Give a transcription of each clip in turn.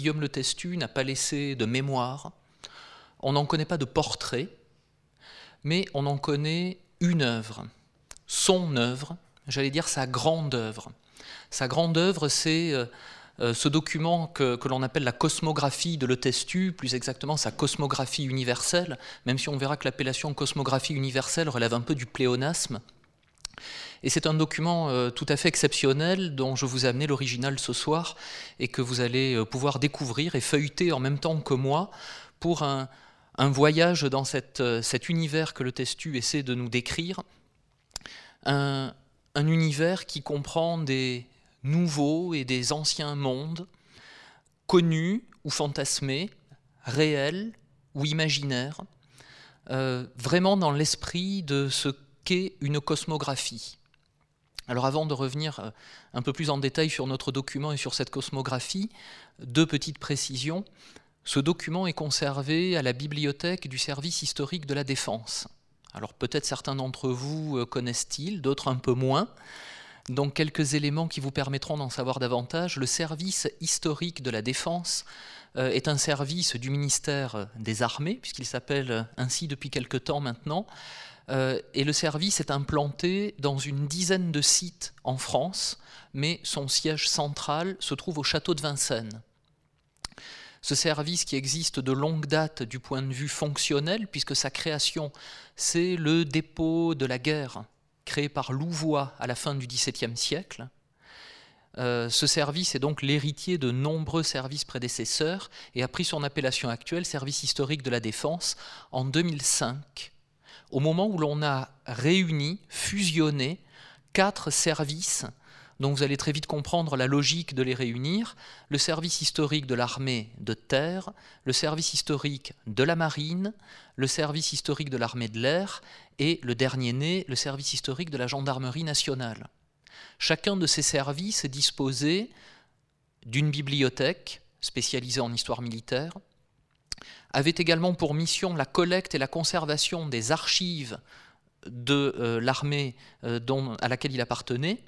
Guillaume le Testu n'a pas laissé de mémoire, on n'en connaît pas de portrait, mais on en connaît une œuvre, son œuvre, j'allais dire sa grande œuvre. Sa grande œuvre, c'est euh, euh, ce document que, l'on appelle la cosmographie de Le Testu, plus exactement sa cosmographie universelle, même si on verra que l'appellation cosmographie universelle relève un peu du pléonasme. Et c'est un document euh, tout à fait exceptionnel dont je vous ai amené l'original ce soir et que vous allez pouvoir découvrir et feuilleter en même temps que moi pour un, voyage dans cet univers que le Testu essaie de nous décrire, un, un univers qui comprend des nouveaux et des anciens mondes, connus ou fantasmés, réels ou imaginaires, euh, vraiment dans l'esprit de ce qu'est une cosmographie. Alors avant de revenir euh, un peu plus en détail sur notre document et sur cette cosmographie, deux petites précisions. Ce document est conservé à la bibliothèque du service historique de la défense. Alors peut-être certains d'entre vous euh, connaissent-ils, d'autres un peu moins. Donc quelques éléments qui vous permettront d'en savoir davantage. Le service historique de la défense euh, est un service du ministère des Armées, puisqu'il s'appelle ainsi depuis quelque temps maintenant. Euh, et le service est implanté dans une dizaine de sites en France, mais son siège central se trouve au château de Vincennes. Ce service qui existe de longue date du point de vue fonctionnel, puisque sa création, c'est le dépôt de la guerre créé par Louvois à la fin du XVIIe siècle. Euh, ce service est donc l'héritier de nombreux services prédécesseurs et a pris son appellation actuelle, Service historique de la défense, en 2005, au moment où l'on a réuni, fusionné quatre services donc vous allez très vite comprendre la logique de les réunir. Le service historique de l'armée de terre, le service historique de la marine, le service historique de l'armée de l'air et le dernier né, le service historique de la gendarmerie nationale. Chacun de ces services est disposé d'une bibliothèque spécialisée en histoire militaire, avait également pour mission la collecte et la conservation des archives de euh, l'armée euh, à laquelle il appartenait,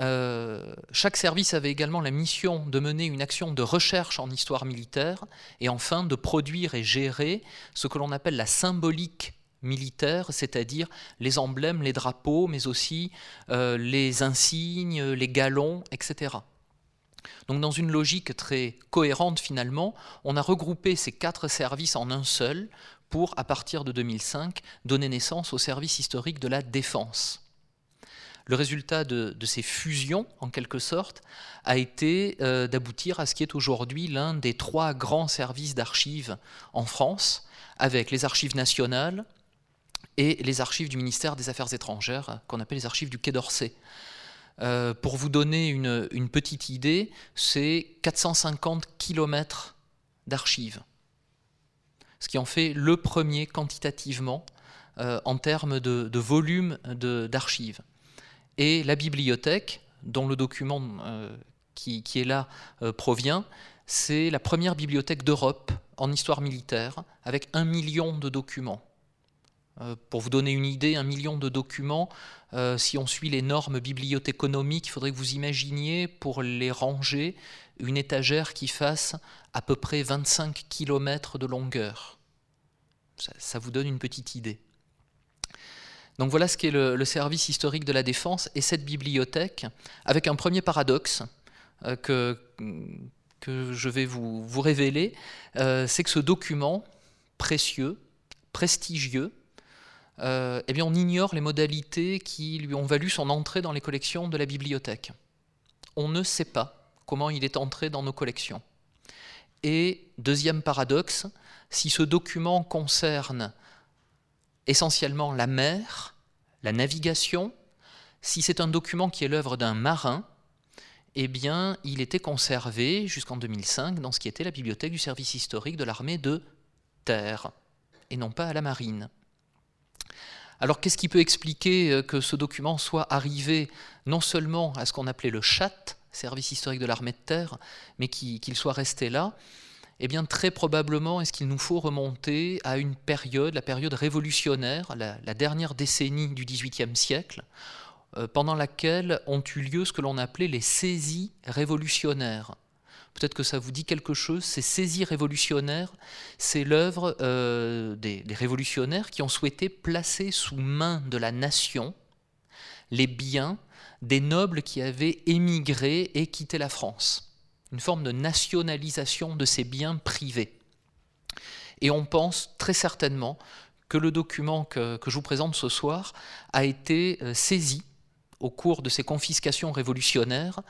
euh, chaque service avait également la mission de mener une action de recherche en histoire militaire et enfin de produire et gérer ce que l'on appelle la symbolique militaire, c'est-à-dire les emblèmes, les drapeaux, mais aussi les insignes, les galons, etc. Donc dans une logique très cohérente finalement, on a regroupé ces quatre services en un seul pour, à partir de 2005, donner naissance au service historique de la défense. Le résultat de, ces fusions, en quelque sorte, a été euh, d'aboutir à ce qui est aujourd'hui l'un des trois grands services d'archives en France, avec les archives nationales et les archives du ministère des Affaires étrangères, qu'on appelle les archives du Quai d'Orsay. Euh, pour vous donner une, petite idée, c'est 450 km d'archives, ce qui en fait le premier quantitativement euh, en termes de, volume d'archives et la bibliothèque, dont le document euh, qui, est là provient, c'est la première bibliothèque d'Europe en histoire militaire, avec un million de documents. Euh, pour vous donner une idée, un million de documents, si on suit les normes bibliothéconomiques, il faudrait que vous imaginiez pour les ranger une étagère qui fasse à peu près 25 km de longueur. ça vous donne une petite idée. Donc voilà ce qu'est le, service historique de la défense et cette bibliothèque, avec un premier paradoxe euh, que, je vais vous, révéler, euh, c'est que ce document précieux, prestigieux, euh, eh bien on ignore les modalités qui lui ont valu son entrée dans les collections de la bibliothèque. On ne sait pas comment il est entré dans nos collections. Et deuxième paradoxe, si ce document concerne essentiellement la mer, la navigation. Si c'est un document qui est l'œuvre d'un marin, eh bien, il était conservé jusqu'en 2005 dans ce qui était la bibliothèque du service historique de l'armée de terre, et non pas à la marine. Alors qu'est-ce qui peut expliquer euh, que ce document soit arrivé non seulement à ce qu'on appelait le chat, service historique de l'armée de terre, mais qu'il soit resté là? Eh bien très probablement est-ce qu'il nous faut remonter à une période, la période révolutionnaire, la, dernière décennie du XVIIIe siècle, euh, pendant laquelle ont eu lieu ce que l'on appelait les saisies révolutionnaires? Peut-être que ça vous dit quelque chose. Ces saisies révolutionnaires, c'est l'œuvre euh, des, révolutionnaires qui ont souhaité placer sous main de la nation les biens des nobles qui avaient émigré et quitté la France. Une forme de nationalisation de ces biens privés. Et on pense très certainement que le document que, je vous présente ce soir a été euh, saisi au cours de ces confiscations révolutionnaires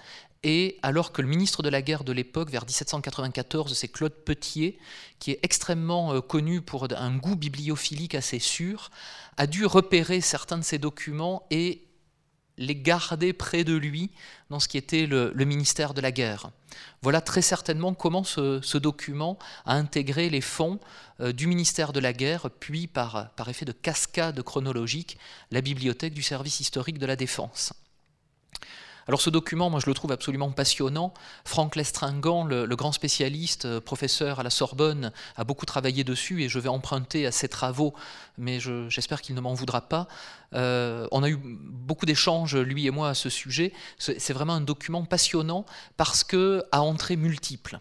et alors que le ministre de la guerre de l'époque, vers 1794, c'est Claude Petier, qui est extrêmement euh, connu pour un goût bibliophilique assez sûr, a dû repérer certains de ces documents et les garder près de lui dans ce qui était le, ministère de la guerre. Voilà très certainement comment ce, document a intégré les fonds euh, du ministère de la guerre, puis par, par effet de cascade chronologique, la bibliothèque du service historique de la défense. Alors ce document, moi je le trouve absolument passionnant. Franck Lestringant, le, grand spécialiste, euh, professeur à la Sorbonne, a beaucoup travaillé dessus et je vais emprunter à ses travaux, mais j'espère qu'il ne m'en voudra pas. Euh, on a eu beaucoup d'échanges, lui et moi, à ce sujet. C'est vraiment un document passionnant parce que à entrées multiples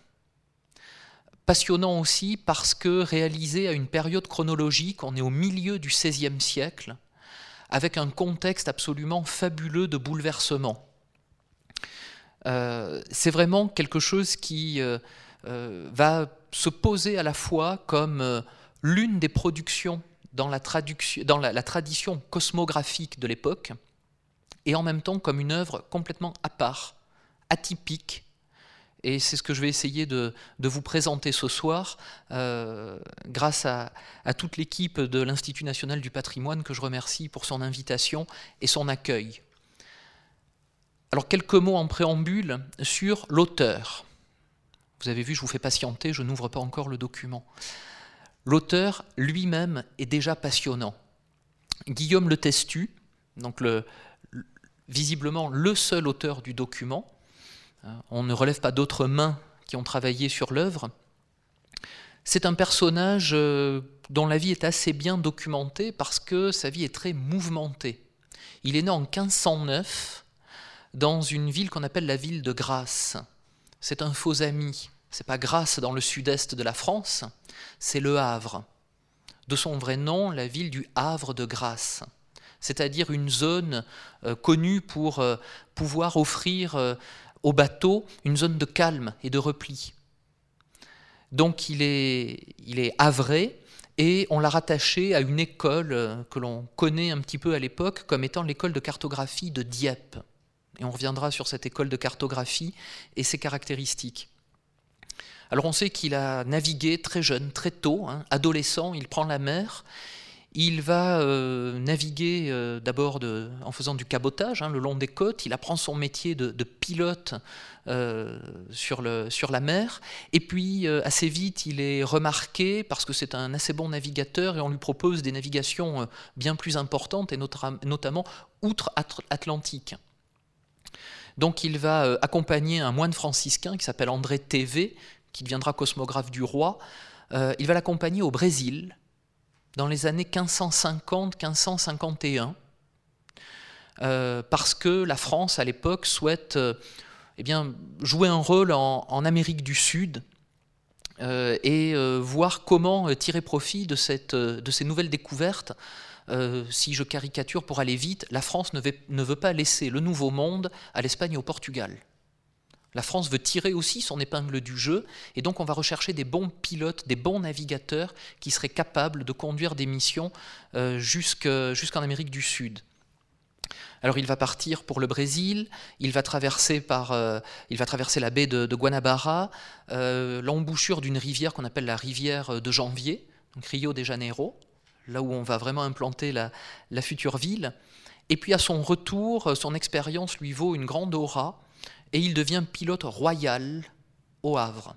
passionnant aussi parce que réalisé à une période chronologique, on est au milieu du XVIe siècle, avec un contexte absolument fabuleux de bouleversement. Euh, c'est vraiment quelque chose qui euh, euh, va se poser à la fois comme l'une des productions dans, la, tradition cosmographique de l'époque, et en même temps comme une œuvre complètement à part, atypique, et c'est ce que je vais essayer de, vous présenter ce soir, grâce à toute l'équipe de l'Institut national du patrimoine que je remercie pour son invitation et son accueil. Alors quelques mots en préambule sur l'auteur. Vous avez vu, je vous fais patienter, je n'ouvre pas encore le document. L'auteur lui-même est déjà passionnant. Guillaume Le Testu, donc le, visiblement le seul auteur du document, hein, on ne relève pas d'autres mains qui ont travaillé sur l'œuvre, c'est un personnage euh, dont la vie est assez bien documentée parce que sa vie est très mouvementée. Il est né en 1509 dans une ville qu'on appelle la ville de Grasse. C'est un faux ami. C'est pas Grasse dans le sud-est de la France, c'est Le Havre. De son vrai nom, la ville du Havre de Grasse, c'est-à-dire une zone euh, connue pour euh, pouvoir offrir euh, aux bateaux une zone de calme et de repli. Donc il est, il est havré et on l'a rattaché à une école que l'on connaît un petit peu à l'époque comme étant l'école de cartographie de Dieppe et on reviendra sur cette école de cartographie et ses caractéristiques. Alors on sait qu'il a navigué très jeune, très tôt, hein, adolescent, il prend la mer, il va euh, naviguer euh, d'abord en faisant du cabotage hein, le long des côtes, il apprend son métier de, pilote euh, sur, la mer, et puis assez vite il est remarqué parce que c'est un assez bon navigateur et on lui propose des navigations bien plus importantes, et notamment outre-Atlantique. Donc il va euh, accompagner un moine franciscain qui s'appelle André TV, qui deviendra cosmographe du roi. Euh, il va l'accompagner au Brésil dans les années 1550-1551, euh, parce que la France, à l'époque, souhaite eh bien, jouer un rôle en, Amérique du Sud et voir comment tirer profit de, ces nouvelles découvertes euh, si je caricature pour aller vite, la France ne veut, pas laisser le nouveau monde à l'Espagne et au Portugal. La France veut tirer aussi son épingle du jeu, et donc on va rechercher des bons pilotes, des bons navigateurs qui seraient capables de conduire des missions euh, jusqu'en Amérique du Sud. Alors il va partir pour le Brésil, il va traverser, euh, la baie de, Guanabara, l'embouchure d'une rivière qu'on appelle la rivière de Janvier, Rio de Janeiro, là où on va vraiment implanter la, future ville. Et puis à son retour, son expérience lui vaut une grande aura et il devient pilote royal au Havre.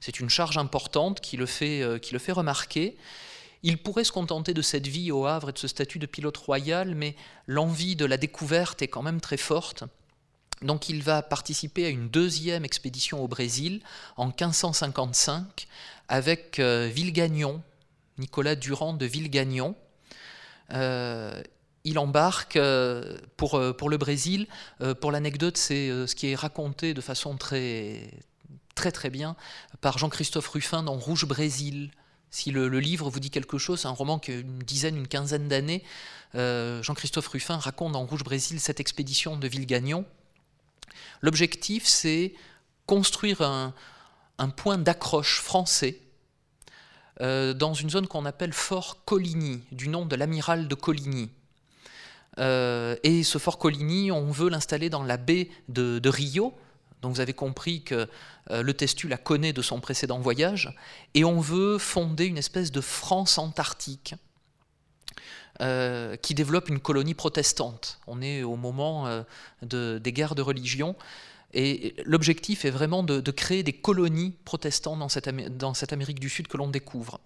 C'est une charge importante qui le, fait, euh, qui le fait remarquer. Il pourrait se contenter de cette vie au Havre et de ce statut de pilote royal, mais l'envie de la découverte est quand même très forte. Donc il va participer à une deuxième expédition au Brésil en 1555 avec euh, Villegagnon, Nicolas Durand de Villegagnon. Euh, il embarque euh, pour, euh, pour le Brésil. pour l'anecdote, c'est ce qui est raconté de façon très, très bien par Jean-Christophe Ruffin dans Rouge Brésil. Si le, livre vous dit quelque chose, c'est un roman qui a une dizaine, une quinzaine d'années. Jean-Christophe Ruffin raconte dans Rouge Brésil cette expédition de Villegagnon. L'objectif, c'est construire un, point d'accroche français euh, dans une zone qu'on appelle Fort Coligny, du nom de l'amiral de Coligny. Euh, et ce fort Coligny, on veut l'installer dans la baie de, Rio. Donc vous avez compris que euh, le Testu la connaît de son précédent voyage. Et on veut fonder une espèce de France antarctique qui développe une colonie protestante. On est au moment des guerres de religion. Et l'objectif est vraiment de, créer des colonies protestantes dans cette, Amérique du Sud que l'on découvre.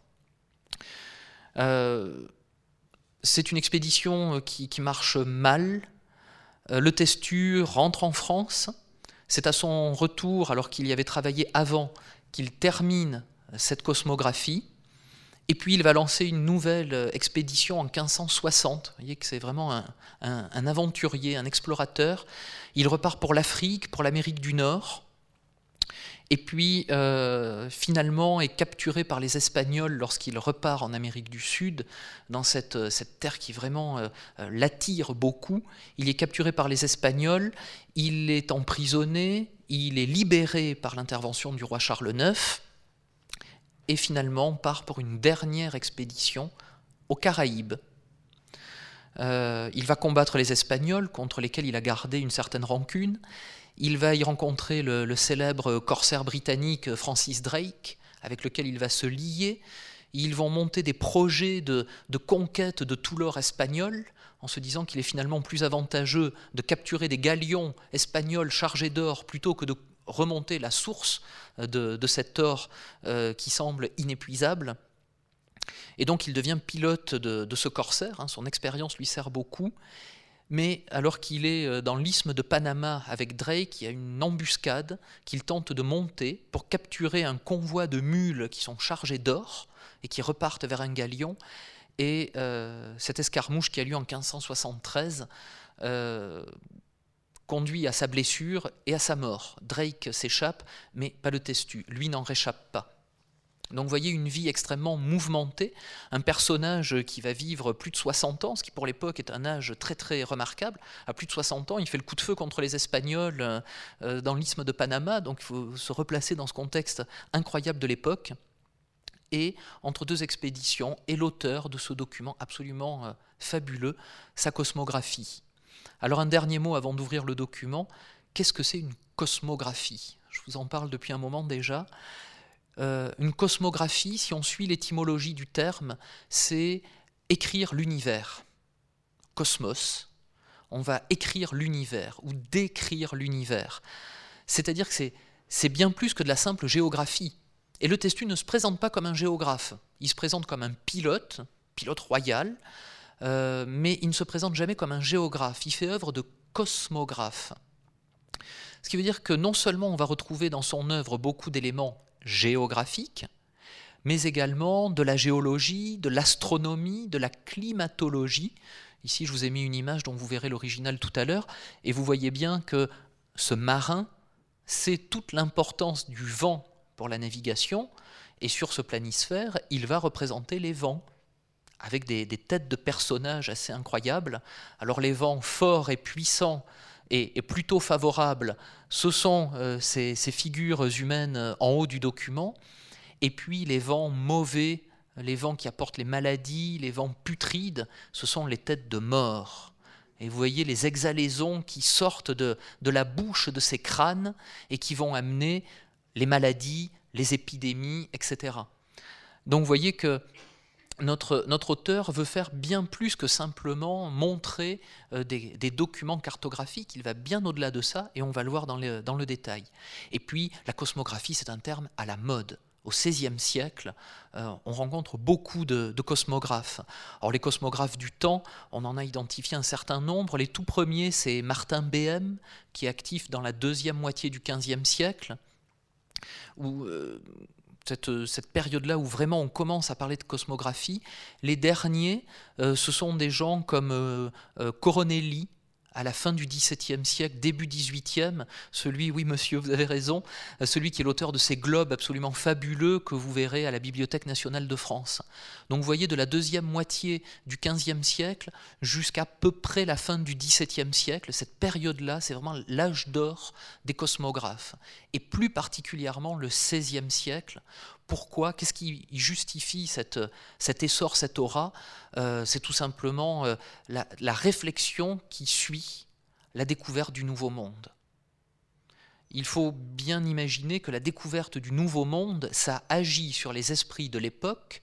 C'est une expédition euh, qui, marche mal. Euh, le Testu rentre en France. C'est à son retour, alors qu'il y avait travaillé avant, qu'il termine cette cosmographie. Et puis il va lancer une nouvelle euh, expédition en 1560. Vous voyez que c'est vraiment un, aventurier, un explorateur. Il repart pour l'Afrique, pour l'Amérique du Nord et puis euh, finalement est capturé par les Espagnols lorsqu'il repart en Amérique du Sud, dans cette, euh, terre qui vraiment l'attire beaucoup. Il est capturé par les Espagnols, il est emprisonné, il est libéré par l'intervention du roi Charles IX, et finalement part pour une dernière expédition aux Caraïbes. il va combattre les Espagnols contre lesquels il a gardé une certaine rancune. Il va y rencontrer le, célèbre corsaire britannique Francis Drake, avec lequel il va se lier. Ils vont monter des projets de, conquête de tout l'or espagnol, en se disant qu'il est finalement plus avantageux de capturer des galions espagnols chargés d'or plutôt que de remonter la source de, cet or euh, qui semble inépuisable. Et donc il devient pilote de, ce corsaire, hein. son expérience lui sert beaucoup, mais alors qu'il est euh, dans l'isthme de Panama avec Drake, il y a une embuscade qu'il tente de monter pour capturer un convoi de mules qui sont chargées d'or et qui repartent vers un galion. Et euh, cette escarmouche qui a lieu en 1573 euh, conduit à sa blessure et à sa mort. Drake s'échappe, mais pas le testu. Lui n'en réchappe pas. Donc vous voyez une vie extrêmement mouvementée, un personnage qui va vivre plus de 60 ans, ce qui pour l'époque est un âge très très remarquable. À plus de 60 ans, il fait le coup de feu contre les Espagnols euh, euh, dans l'isthme de Panama, donc il faut se replacer dans ce contexte incroyable de l'époque. Et entre deux expéditions, et l'auteur de ce document absolument euh, fabuleux, sa cosmographie. Alors un dernier mot avant d'ouvrir le document, qu'est-ce que c'est une cosmographie? Je vous en parle depuis un moment déjà. Euh, une cosmographie, si on suit l'étymologie du terme, c'est écrire l'univers. Cosmos, on va écrire l'univers ou décrire l'univers. C'est-à-dire que c'est bien plus que de la simple géographie. Et le testu ne se présente pas comme un géographe, il se présente comme un pilote, pilote royal, euh, mais il ne se présente jamais comme un géographe, il fait œuvre de cosmographe. Ce qui veut dire que non seulement on va retrouver dans son œuvre beaucoup d'éléments géographique, mais également de la géologie, de l'astronomie, de la climatologie. Ici, je vous ai mis une image dont vous verrez l'original tout à l'heure, et vous voyez bien que ce marin, c'est toute l'importance du vent pour la navigation, et sur ce planisphère, il va représenter les vents, avec des, têtes de personnages assez incroyables. Alors les vents forts et puissants et, plutôt favorables, ce sont euh, ces, figures humaines euh, en haut du document, et puis les vents mauvais, les vents qui apportent les maladies, les vents putrides, ce sont les têtes de mort. Et vous voyez les exhalaisons qui sortent de, de la bouche de ces crânes et qui vont amener les maladies, les épidémies, etc. Donc vous voyez que notre, auteur veut faire bien plus que simplement montrer euh, des, documents cartographiques, il va bien au-delà de ça et on va le voir dans le, détail. Et puis la cosmographie, c'est un terme à la mode. Au XVIe siècle, euh, on rencontre beaucoup de, cosmographes. Alors les cosmographes du temps, on en a identifié un certain nombre. Les tout premiers, c'est Martin Behem, qui est actif dans la deuxième moitié du XVe siècle, euh, cette, période-là où vraiment on commence à parler de cosmographie. Les derniers, euh, ce sont des gens comme euh, euh, Coronelli à la fin du XVIIe siècle, début XVIIIe, celui, oui monsieur, vous avez raison, celui qui est l'auteur de ces globes absolument fabuleux que vous verrez à la Bibliothèque nationale de France. Donc vous voyez de la deuxième moitié du XVe siècle jusqu'à peu près la fin du XVIIe siècle, cette période-là, c'est vraiment l'âge d'or des cosmographes, et plus particulièrement le XVIe siècle. Pourquoi Qu'est-ce qui justifie cet essor, cette aura euh, C'est tout simplement euh, la, la réflexion qui suit la découverte du Nouveau Monde il faut bien imaginer que la découverte du Nouveau Monde, ça agit sur les esprits de l'époque,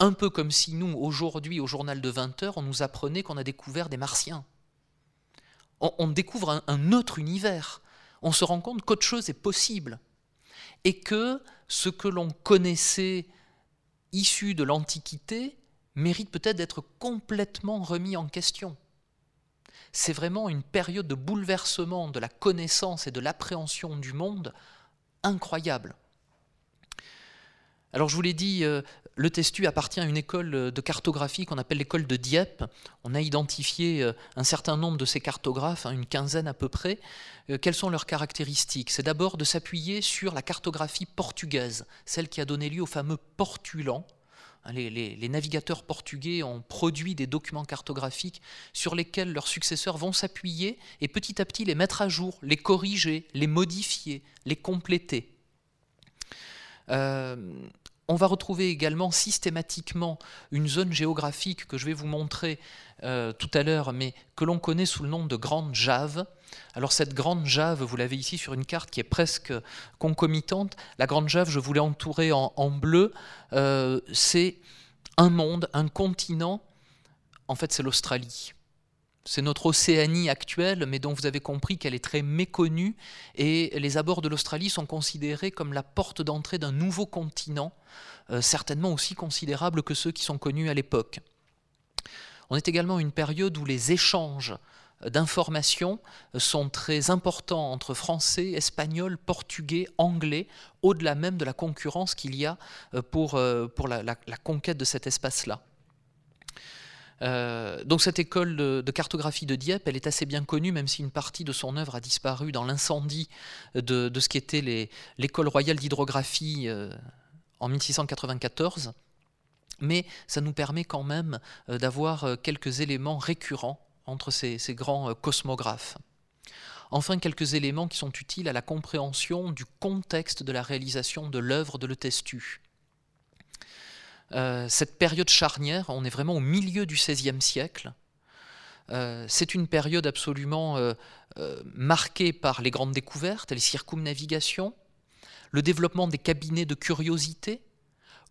un peu comme si nous, aujourd'hui, au journal de 20 heures, on nous apprenait qu'on a découvert des martiens. On, découvre un, autre univers. On se rend compte qu'autre chose est possible. Et que ce que l'on connaissait issu de l'Antiquité mérite peut-être d'être complètement remis en question. C'est vraiment une période de bouleversement de la connaissance et de l'appréhension du monde incroyable. Alors je vous l'ai dit, euh, le Testu appartient à une école de cartographie qu'on appelle l'école de Dieppe. On a identifié euh, un certain nombre de ces cartographes, hein, une quinzaine à peu près. Euh, quelles sont leurs caractéristiques? C'est d'abord de s'appuyer sur la cartographie portugaise, celle qui a donné lieu au fameux portulan. Hein, les, navigateurs portugais ont produit des documents cartographiques sur lesquels leurs successeurs vont s'appuyer et petit à petit les mettre à jour, les corriger, les modifier, les compléter. On va retrouver également systématiquement une zone géographique que je vais vous montrer euh, tout à l'heure, mais que l'on connaît sous le nom de Grande Jave. Alors cette Grande Jave, vous l'avez ici sur une carte qui est presque concomitante. La Grande Jave, je voulais entourer en, bleu. Euh, c'est un monde, un continent. En fait, c'est l'Australie. C'est notre Océanie actuelle, mais dont vous avez compris qu'elle est très méconnue, et les abords de l'Australie sont considérés comme la porte d'entrée d'un nouveau continent, euh, certainement aussi considérable que ceux qui sont connus à l'époque. On est également une période où les échanges d'informations sont très importants entre français, espagnol, portugais, anglais, au-delà même de la concurrence qu'il y a euh, pour, euh, la conquête de cet espace-là. Euh, donc cette école de, cartographie de Dieppe, elle est assez bien connue, même si une partie de son œuvre a disparu dans l'incendie de, ce qui était l'école royale d'hydrographie euh, en 1694. Mais ça nous permet quand même euh, d'avoir quelques éléments récurrents entre ces grands cosmographes. Enfin, quelques éléments qui sont utiles à la compréhension du contexte de la réalisation de l'œuvre de Le Testu. Euh, cette période charnière, on est vraiment au milieu du XVIe siècle. Euh, c'est une période absolument euh, marquée par les grandes découvertes, les circumnavigations, le développement des cabinets de curiosité,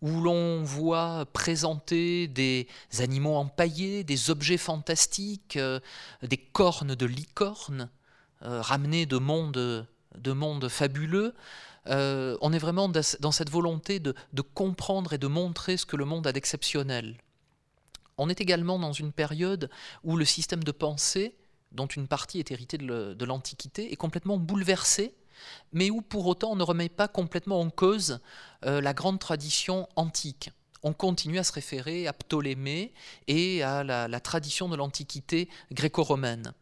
où l'on voit présenter des animaux empaillés, des objets fantastiques, des cornes de licornes, mondes, de mondes fabuleux, euh, on est vraiment dans cette volonté de, comprendre et de montrer ce que le monde a d'exceptionnel. On est également dans une période où le système de pensée, dont une partie est héritée de l'Antiquité, est complètement bouleversé, mais où pour autant on ne remet pas complètement en cause euh, la grande tradition antique. On continue à se référer à Ptolémée et à la tradition de l'Antiquité gréco-romaine.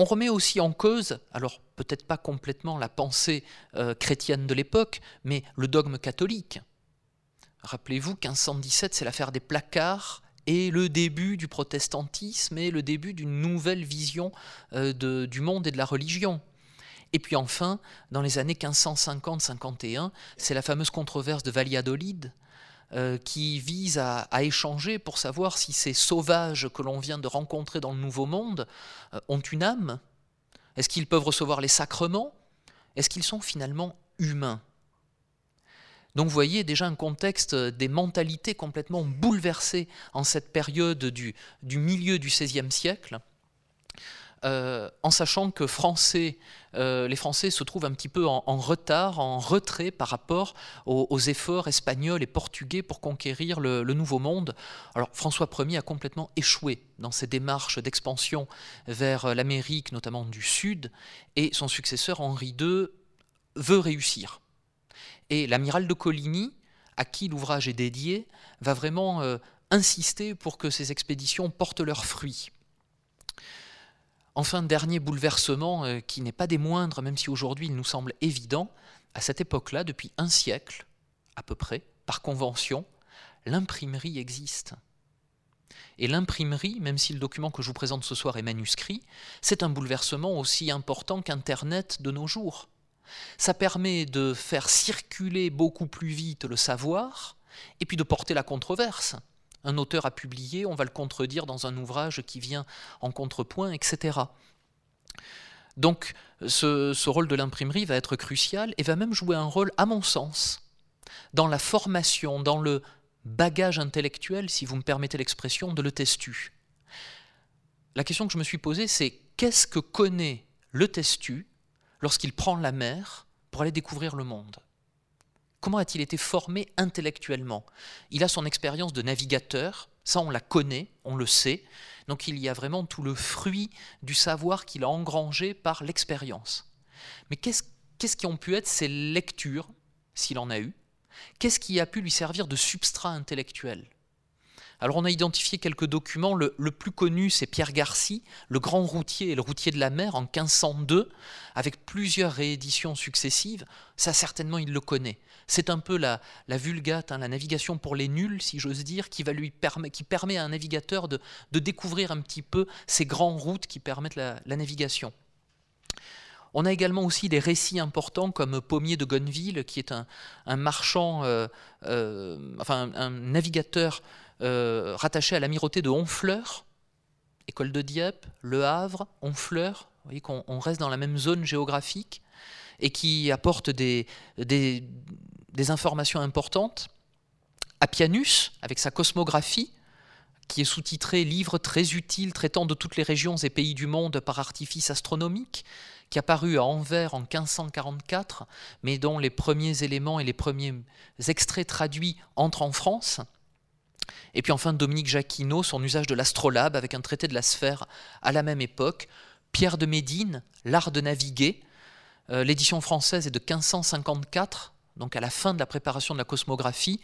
On remet aussi en cause, alors peut-être pas complètement la pensée euh, chrétienne de l'époque, mais le dogme catholique. Rappelez-vous, 1517, c'est l'affaire des placards et le début du protestantisme et le début d'une nouvelle vision euh, du monde et de la religion. Et puis enfin, dans les années 1550-51, c'est la fameuse controverse de Valladolid, euh, qui vise à, échanger pour savoir si ces sauvages que l'on vient de rencontrer dans le Nouveau Monde euh, ont une âme. Est-ce qu'ils peuvent recevoir les sacrements? Est-ce qu'ils sont finalement humains? Donc vous voyez déjà un contexte des mentalités complètement bouleversées en cette période du, du milieu du XVIe siècle. Euh, en sachant que euh, les Français se trouvent un petit peu en, retard, en retrait par rapport aux, efforts espagnols et portugais pour conquérir le, Nouveau Monde. Alors François Ier a complètement échoué dans ses démarches d'expansion vers l'Amérique, notamment du Sud, et son successeur Henri II veut réussir. Et l'amiral de Coligny, à qui l'ouvrage est dédié, va vraiment euh, insister pour que ces expéditions portent leurs fruits. Enfin, dernier bouleversement euh, qui n'est pas des moindres, même si aujourd'hui il nous semble évident, à cette époque-là, depuis un siècle à peu près, par convention, l'imprimerie existe. Et l'imprimerie, même si le document que je vous présente ce soir est manuscrit, c'est un bouleversement aussi important qu'Internet de nos jours. Ça permet de faire circuler beaucoup plus vite le savoir et puis de porter la controverse. Un auteur a publié, on va le contredire dans un ouvrage qui vient en contrepoint, etc. Donc ce, rôle de l'imprimerie va être crucial et va même jouer un rôle, à mon sens, dans la formation, dans le bagage intellectuel, si vous me permettez l'expression, de le testu. La question que je me suis posée, c'est qu'est-ce que connaît le testu lorsqu'il prend la mer pour aller découvrir le monde? Comment a-t-il été formé intellectuellement? Il a son expérience de navigateur, ça on la connaît, on le sait, donc il y a vraiment tout le fruit du savoir qu'il a engrangé par l'expérience. Mais qu'est-ce qui ont pu être ses lectures, s'il en a eu? Qu'est-ce qui a pu lui servir de substrat intellectuel? Alors on a identifié quelques documents, le, plus connu c'est Pierre Garcy, le grand routier et le routier de la mer en 1502, avec plusieurs rééditions successives, ça certainement il le connaît. C'est un peu la, vulgate, hein, la navigation pour les nuls, si j'ose dire, qui permet à un navigateur de, découvrir un petit peu ces grandes routes qui permettent la navigation. On a également aussi des récits importants comme Pommier de Gonneville, qui est un, marchand, euh, euh, enfin un navigateur euh, rattaché à l'amirauté de Honfleur, école de Dieppe, Le Havre, Honfleur, vous voyez qu'on reste dans la même zone géographique, et qui apporte des, informations importantes. Appianus, avec sa cosmographie, qui est sous-titré Livre très utile traitant de toutes les régions et pays du monde par artifice astronomique, qui a paru à Anvers en 1544, mais dont les premiers éléments et les premiers extraits traduits entrent en France. Et puis enfin Dominique Jacquinot, son usage de l'astrolabe avec un traité de la sphère à la même époque. Pierre de Médine, L'art de naviguer. Euh, l'édition française est de 1554, donc à la fin de la préparation de la cosmographie,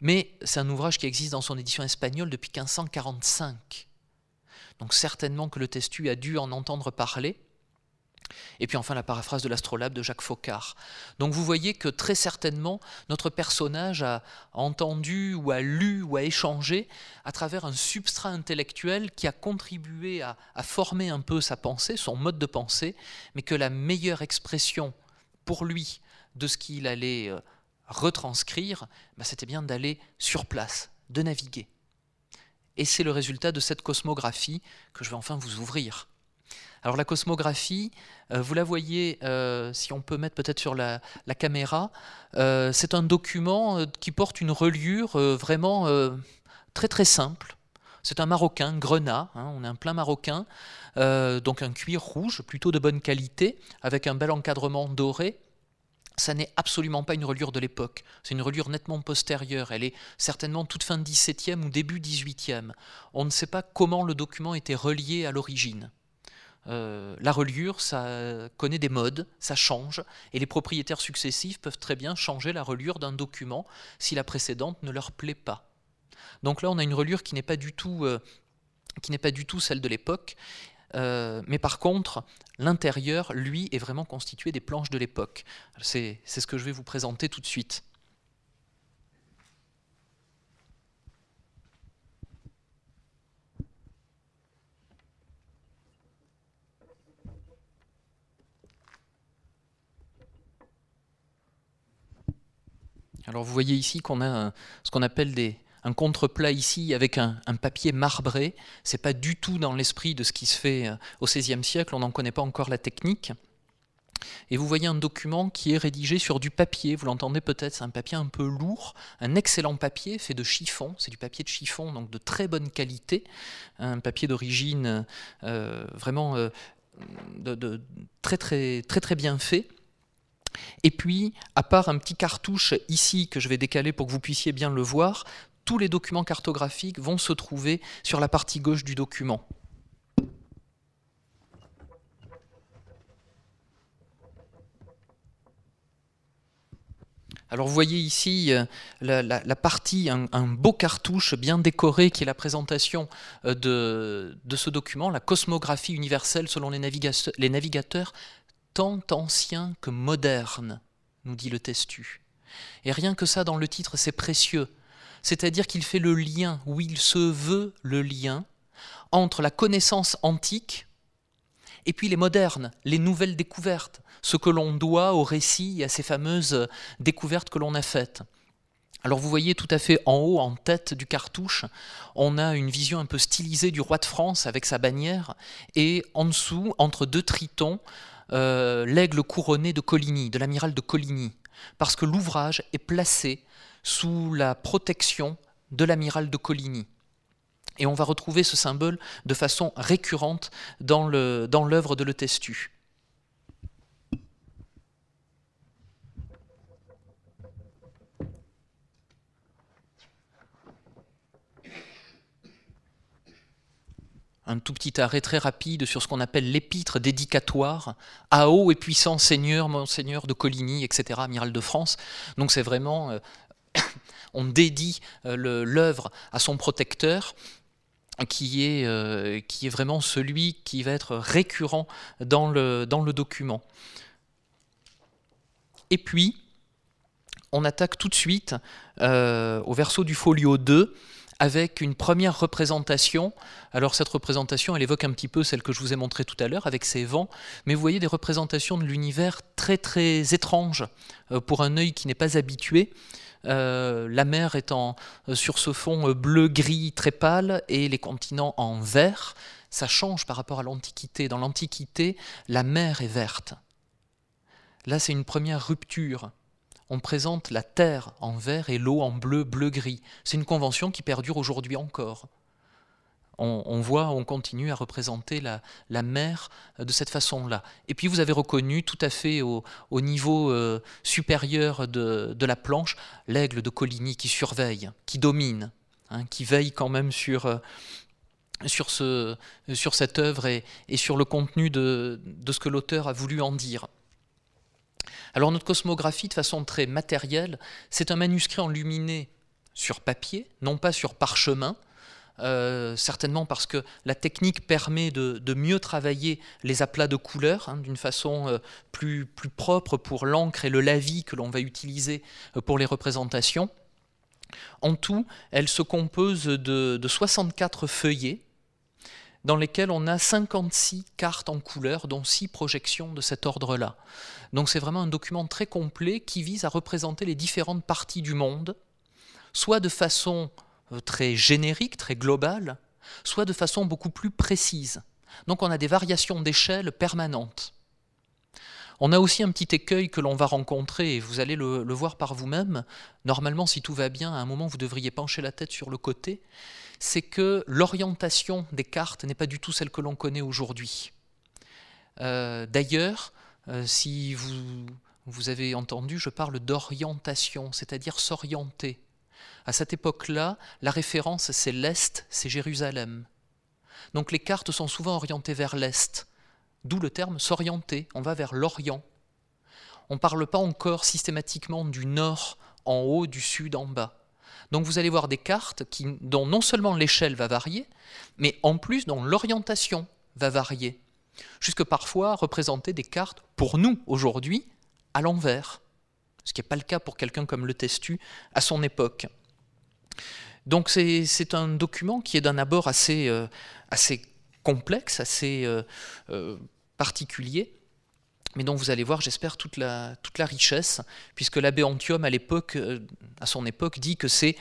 mais c'est un ouvrage qui existe dans son édition espagnole depuis 1545. Donc certainement que le testu a dû en entendre parler. Et puis enfin la paraphrase de l'astrolabe de Jacques Faucard. Donc vous voyez que très certainement notre personnage a entendu ou a lu ou a échangé à travers un substrat intellectuel qui a contribué à, former un peu sa pensée, son mode de pensée, mais que la meilleure expression pour lui de ce qu'il allait euh, retranscrire, bah, c'était bien d'aller sur place, de naviguer. Et c'est le résultat de cette cosmographie que je vais enfin vous ouvrir. Alors la cosmographie, euh, vous la voyez, euh, si on peut mettre peut-être sur la, caméra, euh, c'est un document qui porte une reliure vraiment très très simple. C'est un marocain, grenat, hein, on est un plein marocain, donc un cuir rouge, plutôt de bonne qualité, avec un bel encadrement doré. Ça n'est absolument pas une reliure de l'époque, c'est une reliure nettement postérieure, elle est certainement toute fin 17e ou début 18e. On ne sait pas comment le document était relié à l'origine. Euh, la reliure, ça connaît des modes, ça change, et les propriétaires successifs peuvent très bien changer la reliure d'un document si la précédente ne leur plaît pas. Donc là, on a une reliure qui n'est pas du tout, euh, pas du tout celle de l'époque, euh, mais par contre, l'intérieur, lui, est vraiment constitué des planches de l'époque. C'est ce que je vais vous présenter tout de suite. Alors vous voyez ici qu'on a ce qu'on appelle un contreplat ici avec un, papier marbré. Ce n'est pas du tout dans l'esprit de ce qui se fait euh, au XVIe siècle, on n'en connaît pas encore la technique. Et vous voyez un document qui est rédigé sur du papier, vous l'entendez peut-être, c'est un papier un peu lourd, un excellent papier fait de chiffon, c'est du papier de chiffon, donc de très bonne qualité, un papier d'origine euh, vraiment euh, très très bien fait. Et puis, à part un petit cartouche ici que je vais décaler pour que vous puissiez bien le voir, tous les documents cartographiques vont se trouver sur la partie gauche du document. Alors vous voyez ici euh, la, partie, un, beau cartouche bien décoré qui est la présentation euh, de, ce document, la cosmographie universelle selon les navigateurs tant anciens que modernes, nous dit le testu. Et rien que ça dans le titre, c'est précieux. C'est-à-dire qu'il fait le lien, où il se veut le lien, entre la connaissance antique et puis les modernes, les nouvelles découvertes, ce que l'on doit au récit et à ces fameuses découvertes que l'on a faites. Alors vous voyez tout à fait en haut, en tête du cartouche, on a une vision un peu stylisée du roi de France avec sa bannière, et en dessous, entre deux tritons, euh, l'aigle couronné de Coligny, de l'amiral de Coligny, parce que l'ouvrage est placé sous la protection de l'amiral de Coligny. Et on va retrouver ce symbole de façon récurrente dans l'œuvre de Le Testu. Un tout petit arrêt très rapide sur ce qu'on appelle l'épître dédicatoire à haut et puissant Seigneur, Monseigneur de Coligny, etc., amiral de France. Donc c'est vraiment, euh, on dédie euh, l'œuvre à son protecteur, qui est, euh, qui est vraiment celui qui va être récurrent dans le, dans le document. Et puis, on attaque tout de suite au verso du folio 2 avec une première représentation. Alors cette représentation, elle évoque un petit peu celle que je vous ai montrée tout à l'heure avec ces vents, mais vous voyez des représentations de l'univers très très étranges euh, pour un œil qui n'est pas habitué. Euh, la mer étant euh, sur ce fond bleu-gris très pâle et les continents en vert. Ça change par rapport à l'Antiquité. Dans l'Antiquité, la mer est verte. Là, c'est une première rupture. On présente la terre en vert et l'eau en bleu, bleu-gris. C'est une convention qui perdure aujourd'hui encore on, voit, on continue à représenter la, mer de cette façon-là. Et puis vous avez reconnu tout à fait au, niveau euh, supérieur de, la planche l'aigle de Coligny qui surveille, qui domine, hein, qui veille quand même sur, euh, cette œuvre et, sur le contenu de ce que l'auteur a voulu en dire. Alors notre cosmographie, de façon très matérielle, c'est un manuscrit enluminé sur papier, non pas sur parchemin, euh, certainement parce que la technique permet de, mieux travailler les aplats de couleurs hein, d'une façon euh, plus, propre pour l'encre et le lavis que l'on va utiliser euh, pour les représentations. En tout, elle se compose de, 64 feuillets dans lesquels on a 56 cartes en couleur, dont 6 projections de cet ordre-là. Donc c'est vraiment un document très complet qui vise à représenter les différentes parties du monde, soit de façon euh, très générique, très globale, soit de façon beaucoup plus précise. Donc on a des variations d'échelle permanentes. On a aussi un petit écueil que l'on va rencontrer, et vous allez le, voir par vous-même. Normalement, si tout va bien, à un moment, vous devriez pencher la tête sur le côté. C'est que l'orientation des cartes n'est pas du tout celle que l'on connaît aujourd'hui. Euh, d'ailleurs, euh, si vous, vous avez entendu, je parle d'orientation, c'est-à-dire s'orienter. À cette époque-là, la référence, c'est l'Est, c'est Jérusalem. Donc les cartes sont souvent orientées vers l'Est, d'où le terme s'orienter, on va vers l'Orient. On ne parle pas encore systématiquement du nord en haut, du sud en bas. Donc vous allez voir des cartes dont non seulement l'échelle va varier, mais en plus dont l'orientation va varier. Jusque parfois représenter des cartes, pour nous aujourd'hui, à l'envers. Ce qui n'est pas le cas pour quelqu'un comme le Testu à son époque. Donc c'est un document qui est d'un abord assez, euh, complexe, assez euh, euh, particulier, mais dont vous allez voir, j'espère, toute la, toute la richesse, puisque l'abbé Antium, à, l'époque, à son époque, dit que c'est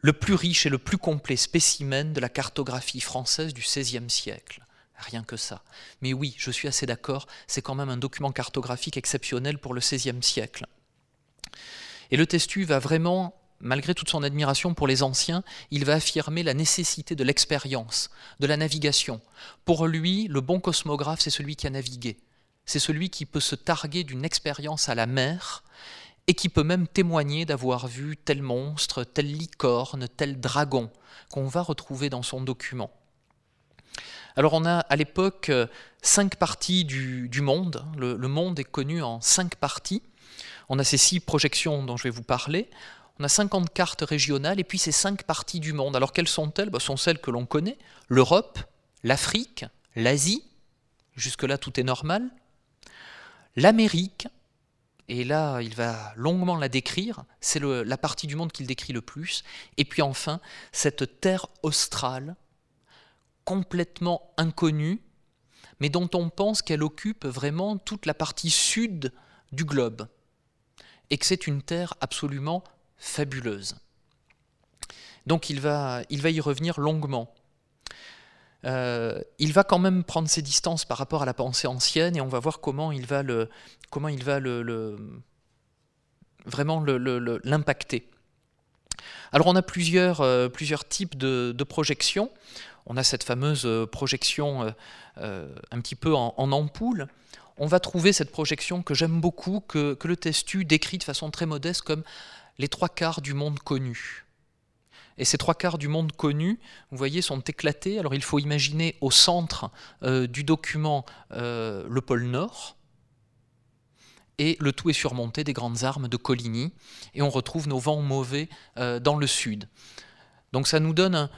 le plus riche et le plus complet spécimen de la cartographie française du XVIe siècle. Rien que ça. Mais oui, je suis assez d'accord, c'est quand même un document cartographique exceptionnel pour le XVIe siècle. Et le Testu va vraiment malgré toute son admiration pour les anciens, il va affirmer la nécessité de l'expérience, de la navigation. Pour lui, le bon cosmographe, c'est celui qui a navigué. C'est celui qui peut se targuer d'une expérience à la mer et qui peut même témoigner d'avoir vu tel monstre, telle licorne, tel dragon, qu'on va retrouver dans son document. Alors on a à l'époque cinq parties du, monde, le, monde est connu en cinq parties, On a ces six projections dont je vais vous parler. On a 50 cartes régionales et puis ces cinq parties du monde. Alors quelles sont-elles? Ce sont celles que l'on connaît l'Europe, l'Afrique, l'Asie. Jusque-là, tout est normal. L'Amérique, et là, il va longuement la décrire, c'est la partie du monde qu'il décrit le plus. Et puis enfin, cette terre australe, complètement inconnue, mais dont on pense qu'elle occupe vraiment toute la partie sud du globe, et que c'est une terre absolument fabuleuse. Donc il va, y revenir longuement. Euh, il va quand même prendre ses distances par rapport à la pensée ancienne et on va voir comment il va le, comment il va le, vraiment l'impacter. Alors on a plusieurs, euh, plusieurs types de, projections. On a cette fameuse euh, projection un petit peu en, ampoule. On va trouver cette projection que j'aime beaucoup, que, que le testu décrit de façon très modeste comme les trois quarts du monde connu. Et ces trois quarts du monde connu, vous voyez, sont éclatés. Alors il faut imaginer au centre euh, du document euh, le pôle Nord, et le tout est surmonté des grandes armes de Coligny, et on retrouve nos vents mauvais euh, dans le sud. Donc ça nous donne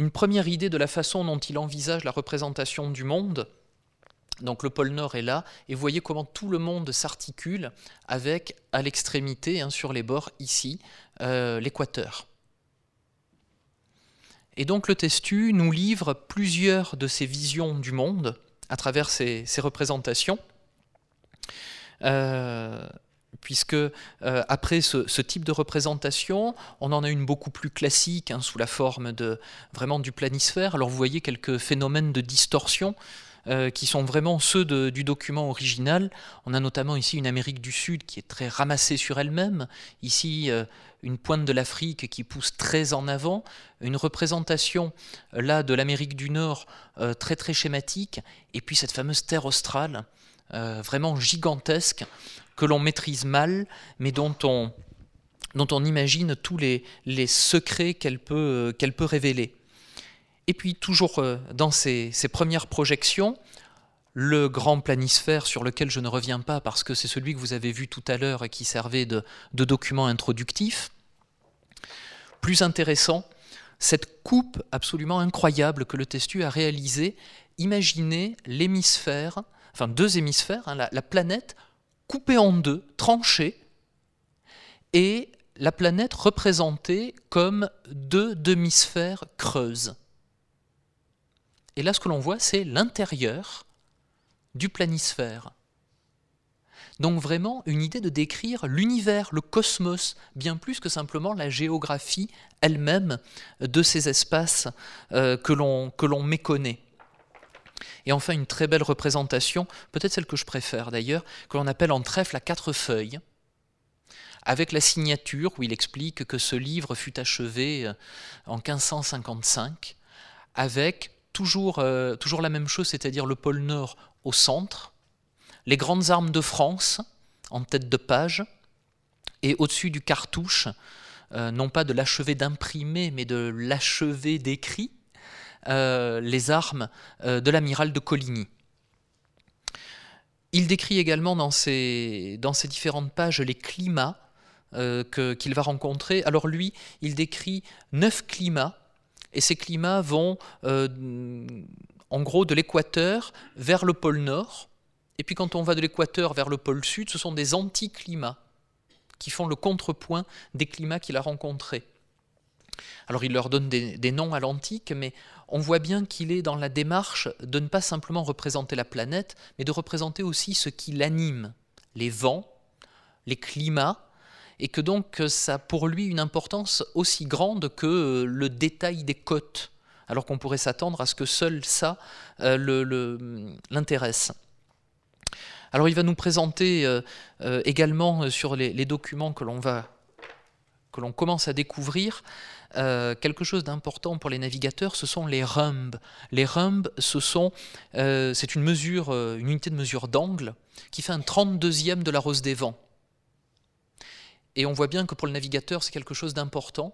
une première idée de la façon dont il envisage la représentation du monde. Donc le pôle Nord est là, et vous voyez comment tout le monde s'articule avec, à l'extrémité, hein, sur les bords, ici, l'équateur. Et donc le Testu nous livre plusieurs de ses visions du monde à travers ses, représentations. Euh, puisque euh, après ce, type de représentation, on en a une beaucoup plus classique, hein, sous la forme de vraiment du planisphère. Alors vous voyez quelques phénomènes de distorsion euh, qui sont vraiment ceux du document original. On a notamment ici une Amérique du Sud qui est très ramassée sur elle-même, ici euh, une pointe de l'Afrique qui pousse très en avant, une représentation là de l'Amérique du Nord très très schématique, et puis cette fameuse terre australe, vraiment gigantesque, que l'on maîtrise mal, mais dont on, dont on imagine tous les, secrets qu'elle peut, qu'elle peut révéler. Et puis toujours euh, dans ces, premières projections, le grand planisphère sur lequel je ne reviens pas parce que c'est celui que vous avez vu tout à l'heure et qui servait de, document introductif. Plus intéressant, cette coupe absolument incroyable que le Testu a réalisée, imaginez l'hémisphère, enfin deux hémisphères, hein, la, planète coupée en deux, tranchée, et la planète représentée comme deux demi-sphères creuses. Et là, ce que l'on voit, c'est l'intérieur du planisphère. Donc vraiment une idée de décrire l'univers, le cosmos, bien plus que simplement la géographie elle-même de ces espaces euh, que l'on méconnaît. Et enfin une très belle représentation, peut-être celle que je préfère d'ailleurs, que l'on appelle en trèfle à quatre feuilles, avec la signature où il explique que ce livre fut achevé euh, en 1555, avec toujours, euh, toujours la même chose, c'est-à-dire le pôle Nord au centre, les grandes armes de France en tête de page, et au-dessus du cartouche, euh, non pas de l'achevé d'imprimer, mais de l'achevé d'écrit, les armes de l'amiral de Coligny. Il décrit également dans ces différentes pages les climats qu'il va rencontrer. Alors lui, il décrit neuf climats et ces climats vont euh, en gros de l'équateur vers le pôle nord. Et puis quand on va de l'équateur vers le pôle sud, ce sont des anticlimats qui font le contrepoint des climats qu'il a rencontrés. Alors il leur donne des, noms à l'antique, mais on voit bien qu'il est dans la démarche de ne pas simplement représenter la planète, mais de représenter aussi ce qui l'anime, les vents, les climats, et que donc ça a pour lui une importance aussi grande que euh, le détail des côtes, alors qu'on pourrait s'attendre à ce que seul ça euh, l'intéresse. Alors il va nous présenter euh, également sur les, documents que l'on va que l'on commence à découvrir, quelque chose d'important pour les navigateurs, ce sont les rhumbs. Les rhumbs, ce sont, c'est une mesure, une unité de mesure d'angle qui fait un 32e de la rose des vents. Et on voit bien que pour le navigateur, c'est quelque chose d'important.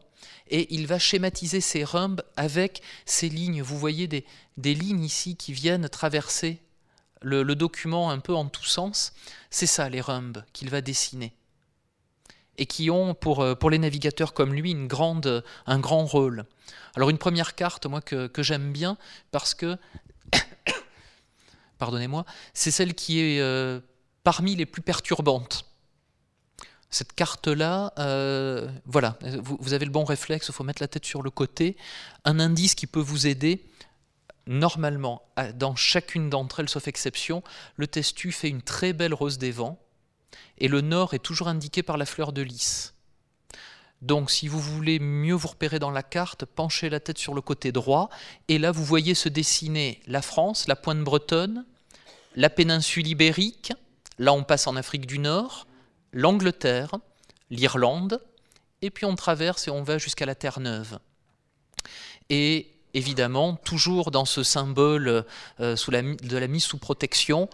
Et il va schématiser ces rhumbs avec ces lignes. Vous voyez des, lignes ici qui viennent traverser le, document un peu en tous sens. C'est ça les rhumbs qu'il va dessiner. Et qui ont pour, pour les navigateurs comme lui une grande, un grand rôle. Alors une première carte, moi, que, j'aime bien, parce que, pardonnez-moi, c'est celle qui est parmi les plus perturbantes. Cette carte-là, euh, voilà, vous, avez le bon réflexe, il faut mettre la tête sur le côté. Un indice qui peut vous aider, normalement, dans chacune d'entre elles, sauf exception, le testu fait une très belle rose des vents, et le nord est toujours indiqué par la fleur de lys. Donc si vous voulez mieux vous repérer dans la carte, penchez la tête sur le côté droit, et là vous voyez se dessiner la France, la pointe bretonne, la péninsule ibérique, là on passe en Afrique du Nord, l'Angleterre, l'Irlande, et puis on traverse et on va jusqu'à la Terre-Neuve. Et évidemment, toujours dans ce symbole euh, de la mise sous protection,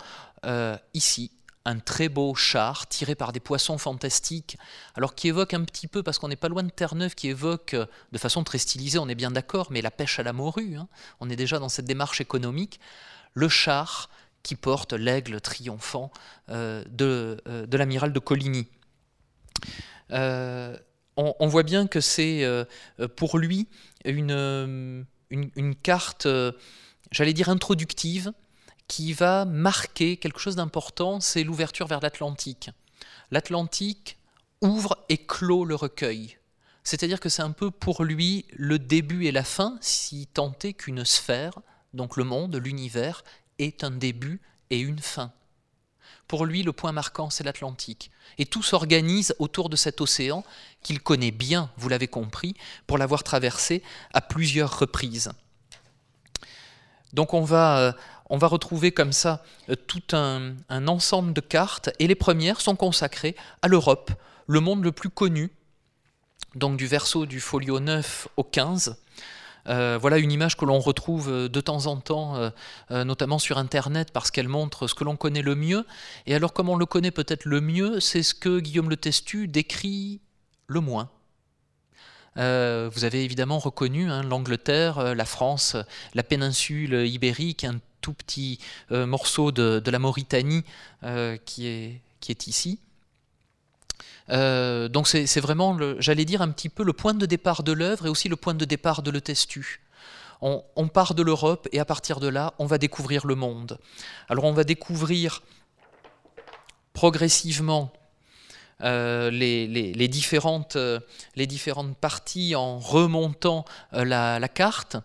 euh, ici, un très beau char tiré par des poissons fantastiques, alors qui évoque un petit peu, parce qu'on n'est pas loin de Terre-Neuve, qui évoque euh, de façon très stylisée, on est bien d'accord, mais la pêche à la morue, hein. on est déjà dans cette démarche économique, le char qui porte l'aigle triomphant euh, de, euh, de l'amiral de Coligny. On, voit bien que c'est pour lui une, carte, j'allais dire introductive, qui va marquer quelque chose d'important, c'est l'ouverture vers l'Atlantique. L'Atlantique ouvre et clôt le recueil. C'est-à-dire que c'est un peu pour lui le début et la fin, si tant est qu'une sphère, donc le monde, l'univers, est un début et une fin. Pour lui, le point marquant, c'est l'Atlantique. Et tout s'organise autour de cet océan qu'il connaît bien, vous l'avez compris, pour l'avoir traversé à plusieurs reprises. Donc on va, euh, on va retrouver comme ça euh, tout un, ensemble de cartes, et les premières sont consacrées à l'Europe, le monde le plus connu, donc du verso du folio 9 au 15, euh, voilà une image que l'on retrouve de temps en temps, notamment sur Internet, parce qu'elle montre ce que l'on connaît le mieux. Et alors, comme on le connaît peut-être le mieux, c'est ce que Guillaume Le Testu décrit le moins. Vous avez évidemment reconnu hein, l'Angleterre, la France, la péninsule ibérique, un tout petit morceau de, la Mauritanie qui, est, ici. Euh, donc c'est vraiment, j'allais dire, un petit peu le point de départ de l'œuvre et aussi le point de départ de Le Testu. On, part de l'Europe et à partir de là, on va découvrir le monde. Alors on va découvrir progressivement euh, les, différentes, euh, les, différentes, parties en remontant la, la, carte.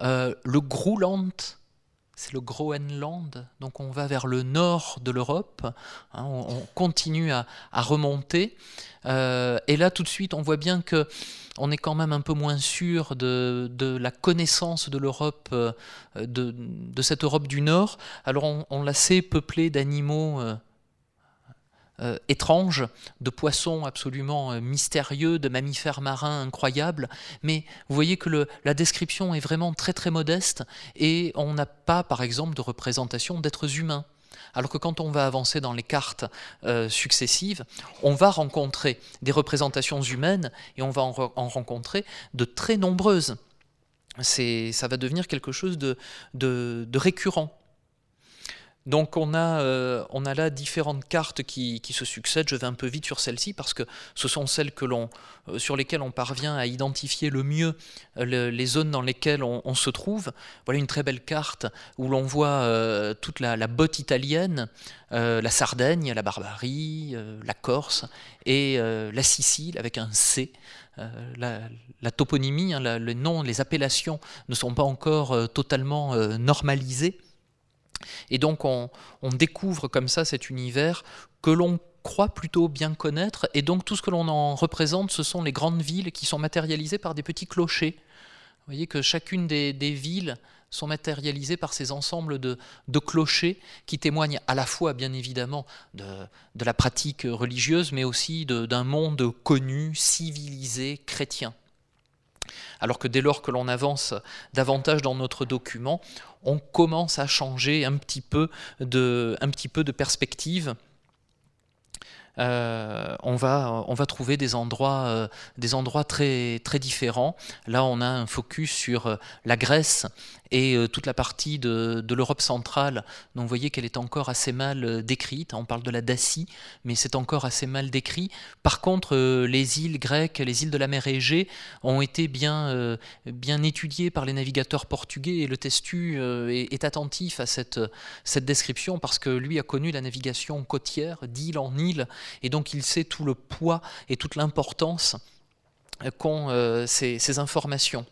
le Grouland, c'est le Groenland, donc on va vers le nord de l'Europe, hein, on, continue à, remonter, euh, et là tout de suite on voit bien que on est quand même un peu moins sûr de, la connaissance de l'Europe, euh, de, cette Europe du Nord. Alors on la sait peuplée d'animaux euh, étranges, de poissons absolument euh, mystérieux, de mammifères marins incroyables, mais vous voyez que la description est vraiment très très modeste et on n'a pas par exemple de représentation d'êtres humains. Alors que quand on va avancer dans les cartes euh, successives, on va rencontrer des représentations humaines et on va en, rencontrer de très nombreuses. Ça va devenir quelque chose de récurrent. Donc on a, euh, on a là différentes cartes qui, se succèdent. Je vais un peu vite sur celles-ci parce que ce sont celles euh, sur lesquelles on parvient à identifier le mieux euh, les zones dans lesquelles on, se trouve. Voilà une très belle carte où l'on voit toute la, botte italienne, la Sardaigne, la Barbarie, la Corse et la Sicile avec un C. La, toponymie, hein, les noms, les appellations ne sont pas encore totalement normalisées. Et donc on, découvre comme ça cet univers que l'on croit plutôt bien connaître, et donc tout ce que l'on en représente, ce sont les grandes villes qui sont matérialisées par des petits clochers. Vous voyez que chacune des, villes sont matérialisées par ces ensembles de, clochers qui témoignent à la fois, bien évidemment, de, la pratique religieuse, mais aussi d'un monde connu, civilisé, chrétien. Alors que dès lors que l'on avance davantage dans notre document, on commence à changer un petit peu de, un perspective. euh, on, va, on va trouver des endroits, euh, très différents. Là, on a un focus sur euh, la Grèce et toute la partie de, l'Europe centrale. Donc, vous voyez qu'elle est encore assez mal décrite. On parle de la Dacie, mais c'est encore assez mal décrit. Par contre, les îles grecques, les îles de la mer Égée ont été bien, bien étudiées par les navigateurs portugais et le Testu est, attentif à cette, cette description parce que lui a connu la navigation côtière d'île en île et donc il sait tout le poids et toute l'importance qu'ont euh, ces, informations.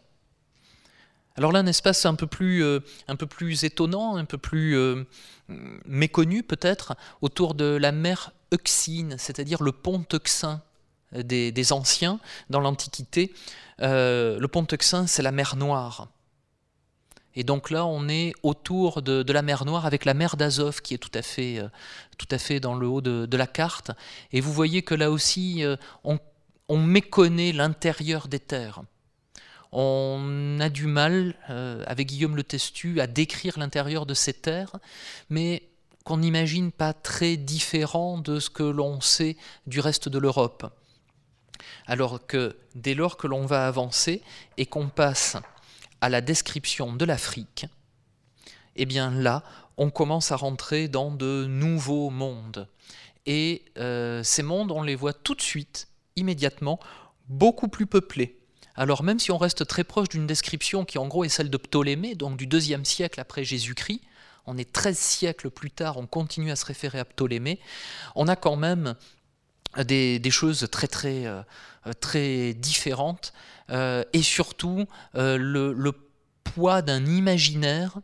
Alors là, un espace un peu plus, euh, un peu plus étonnant, un peu plus euh, méconnu peut-être, autour de la mer Euxine, c'est-à-dire le pont Euxin des, des anciens dans l'Antiquité. le pont Euxin, c'est la mer Noire. Et donc là, on est autour de, la mer Noire avec la mer d'Azov qui est tout à fait, euh, tout à fait dans le haut de, la carte. Et vous voyez que là aussi, euh, on, méconnaît l'intérieur des terres. On a du mal, euh, avec Guillaume le Testu, à décrire l'intérieur de ces terres, mais qu'on n'imagine pas très différent de ce que l'on sait du reste de l'Europe. Alors que dès lors que l'on va avancer et qu'on passe à la description de l'Afrique, eh bien là, on commence à rentrer dans de nouveaux mondes. Et euh, ces mondes, on les voit tout de suite, immédiatement, beaucoup plus peuplés. Alors même si on reste très proche d'une description qui en gros est celle de Ptolémée, donc du deuxième siècle après Jésus-Christ, on est 13 siècles plus tard, on continue à se référer à Ptolémée, on a quand même des, choses très très, euh, très différentes euh, et surtout euh, le, poids d'un imaginaire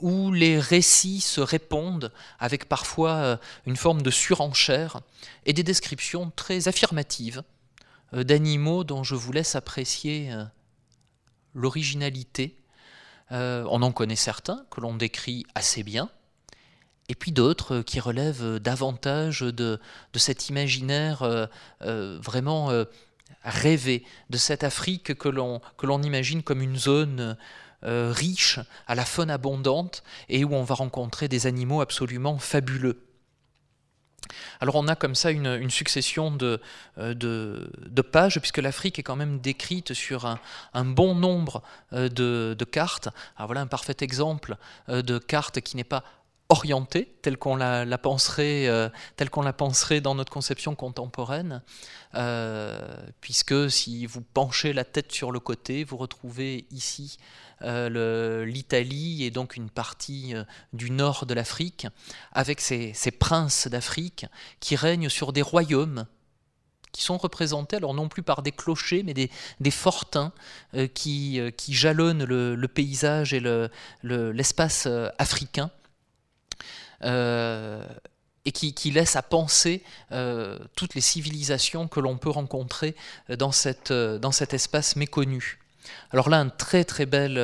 où les récits se répondent avec parfois une forme de surenchère et des descriptions très affirmatives d'animaux dont je vous laisse apprécier l'originalité. on en connaît certains que l'on décrit assez bien, et puis d'autres qui relèvent davantage de, cet imaginaire euh, euh, vraiment euh, rêvé, de cette Afrique que l'on imagine comme une zone riche, à la faune abondante, et où on va rencontrer des animaux absolument fabuleux. Alors on a comme ça une, succession de, pages, puisque l'Afrique est quand même décrite sur un, bon nombre de, cartes. Alors voilà un parfait exemple de carte qui n'est pas orientée, telle qu'on la, penserait, euh, telle qu'on la penserait dans notre conception contemporaine, euh, puisque si vous penchez la tête sur le côté, vous retrouvez ici euh, l'Italie et donc une partie du nord de l'Afrique, avec ces, princes d'Afrique qui règnent sur des royaumes qui sont représentés alors non plus par des clochers, mais des, fortins qui, qui, jalonnent le, paysage et l'espace africain. Euh, et qui, laisse à penser euh, toutes les civilisations que l'on peut rencontrer dans cet espace méconnu. Alors là, un très très bel,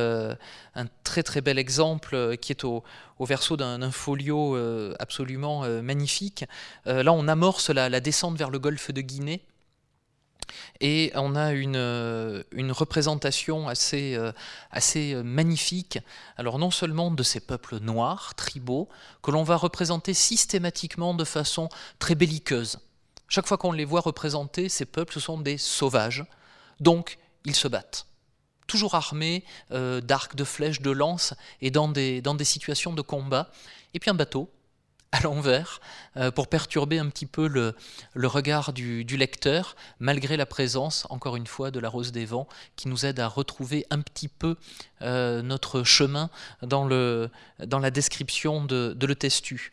bel exemple qui est au, verso d'un folio absolument magnifique. là, on amorce la, descente vers le golfe de Guinée et on a une, euh, représentation assez, euh, assez euh, magnifique, alors non seulement de ces peuples noirs, tribaux, que l'on va représenter systématiquement de façon très belliqueuse. Chaque fois qu'on les voit représenter, ces peuples, ce sont des sauvages, donc ils se battent toujours armés d'arcs, de flèches, de lances, et dans des, situations de combat. Et puis un bateau, à l'envers euh, pour perturber un petit peu le, regard du, lecteur, malgré la présence, encore une fois, de la rose des vents, qui nous aide à retrouver un petit peu euh, notre chemin dans, la description de, de Le Testu.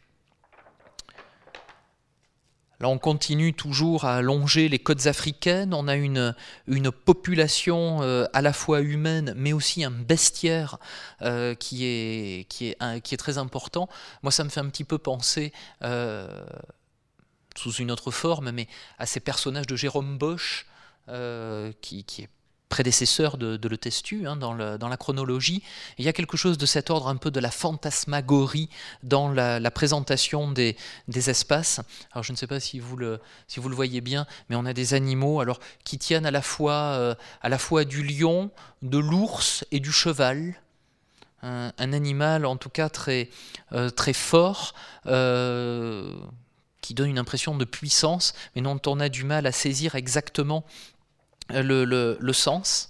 Là, on continue toujours à longer les côtes africaines. On a une, une population euh, à la fois humaine, mais aussi un bestiaire euh, qui, est, qui, est, qui est très important. Moi, ça me fait un petit peu penser, euh, sous une autre forme, mais à ces personnages de Jérôme Bosch, qui, qui est prédécesseur de, Le Testu hein, dans, la chronologie. il y a quelque chose de cet ordre, un peu de la fantasmagorie dans la, présentation des, espaces. Alors je ne sais pas si vous, le, voyez bien, mais on a des animaux alors, qui tiennent à la fois, euh, du lion, de l'ours et du cheval. Un, animal en tout cas très, euh, fort. Euh, qui donne une impression de puissance, mais dont on a du mal à saisir exactement le, le sens.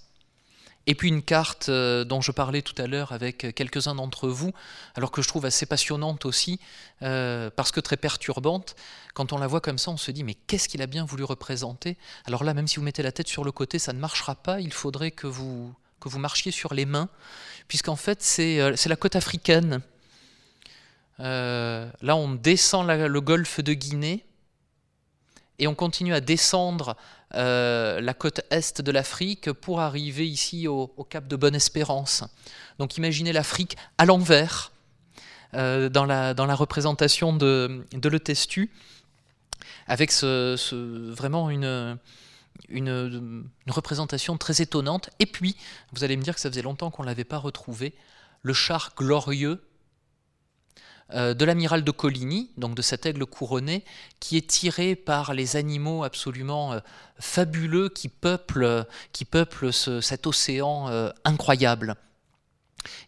Et puis une carte euh, dont je parlais tout à l'heure avec quelques-uns d'entre vous, alors que je trouve assez passionnante aussi, euh, parce que très perturbante. Quand on la voit comme ça, on se dit mais qu'est-ce qu'il a bien voulu représenter? Alors là, même si vous mettez la tête sur le côté, ça ne marchera pas. Il faudrait que vous, que vous marchiez sur les mains, puisqu'en fait c'est euh, la côte africaine. là, on descend le golfe de Guinée et on continue à descendre euh, la côte est de l'Afrique pour arriver ici au, cap de Bonne-Espérance. Donc imaginez l'Afrique à l'envers euh, dans, la, représentation de, de l'Etestu, avec ce, vraiment une, une, représentation très étonnante. Et puis, vous allez me dire que ça faisait longtemps qu'on ne l'avait pas retrouvé, le char glorieux de l'amiral de Coligny, donc de cet aigle couronné, qui est tiré par les animaux absolument euh, fabuleux qui peuplent, peuplent cet océan euh, incroyable.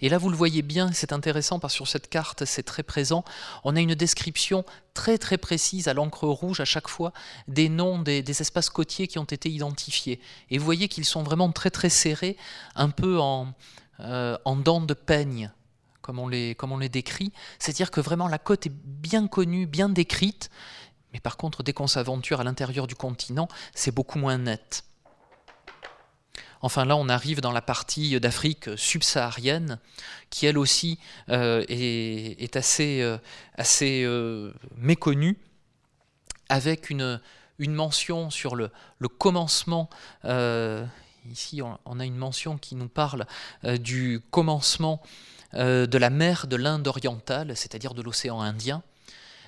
Et là, vous le voyez bien, c'est intéressant parce que sur cette carte, c'est très présent. On a une description très très précise à l'encre rouge à chaque fois des noms des, espaces côtiers qui ont été identifiés. Et vous voyez qu'ils sont vraiment très très serrés, un peu en, en dents de peigne comme on les, décrit, c'est-à-dire que vraiment la côte est bien connue, bien décrite, mais par contre, dès qu'on s'aventure à l'intérieur du continent, c'est beaucoup moins net. Enfin là, on arrive dans la partie d'Afrique subsaharienne, qui elle aussi euh, est, assez, euh, euh, méconnue, avec une, mention sur le, commencement. ici, on, a une mention qui nous parle du commencement de la mer de l'Inde orientale, c'est-à-dire de l'océan Indien.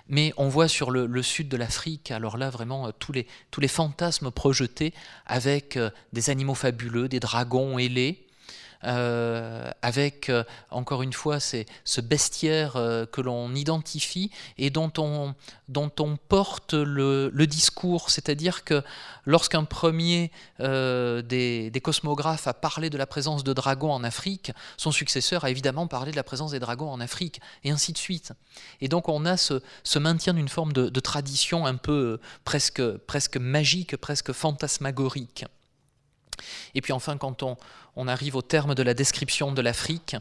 Mais on voit sur le, sud de l'Afrique, alors là vraiment euh, tous, les, tous les fantasmes projetés avec euh, des animaux fabuleux, des dragons ailés, euh, avec euh, encore une fois ce bestiaire euh, que l'on identifie et dont on, dont on porte le, discours. C'est-à-dire que lorsqu'un premier des, cosmographes a parlé de la présence de dragons en Afrique, son successeur a évidemment parlé de la présence des dragons en Afrique, et ainsi de suite. Et donc on a ce, ce maintien d'une forme de, de, tradition un peu presque, presque magique, presque fantasmagorique. Et puis enfin, quand on, arrive au terme de la description de l'Afrique,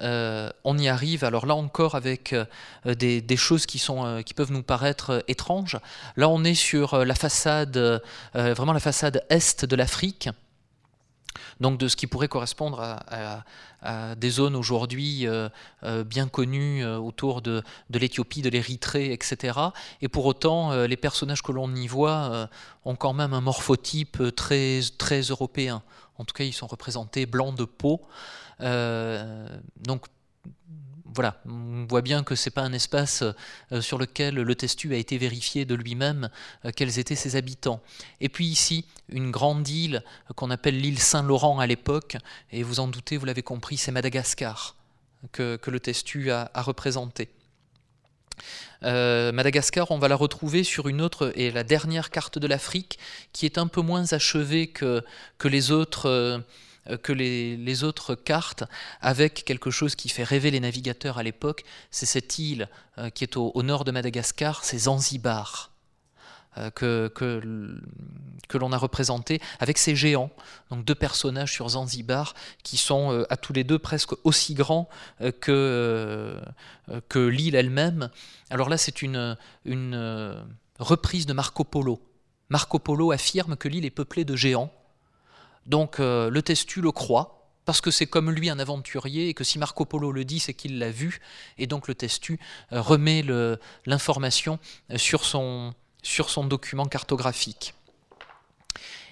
euh, on y arrive, alors là encore avec euh, des, choses qui, sont, euh, qui peuvent nous paraître étranges. Là on est sur la façade, vraiment la façade est de l'Afrique, donc de ce qui pourrait correspondre à, des zones aujourd'hui bien connues autour de, l'Éthiopie, de l'Érythrée, etc. Et pour autant, les personnages que l'on y voit ont quand même un morphotype très, très européen. En tout cas, ils sont représentés blancs de peau. Euh, donc voilà, on voit bien que ce n'est pas un espace euh, sur lequel le testu a été vérifié de lui-même euh, quels étaient ses habitants. Et puis ici, une grande île qu'on appelle l'île Saint-Laurent à l'époque, et vous en doutez, vous l'avez compris, c'est Madagascar que, le testu a, représenté. Euh, Madagascar, on va la retrouver sur une autre et la dernière carte de l'Afrique, qui est un peu moins achevée que, les autres. Euh, que les, autres cartes, avec quelque chose qui fait rêver les navigateurs à l'époque, c'est cette île euh, qui est au, nord de Madagascar, c'est Zanzibar. Euh, que, que, l'on a représenté avec ces géants, donc deux personnages sur Zanzibar qui sont euh, à tous les deux presque aussi grands euh, que, que l'île elle-même. Alors là, c'est une, une reprise de Marco Polo. Marco Polo affirme que l'île est peuplée de géants. Donc le testu le croit, parce que c'est comme lui un aventurier et que si Marco Polo le dit, c'est qu'il l'a vu, et donc le testu remet l'information sur son, sur son document cartographique.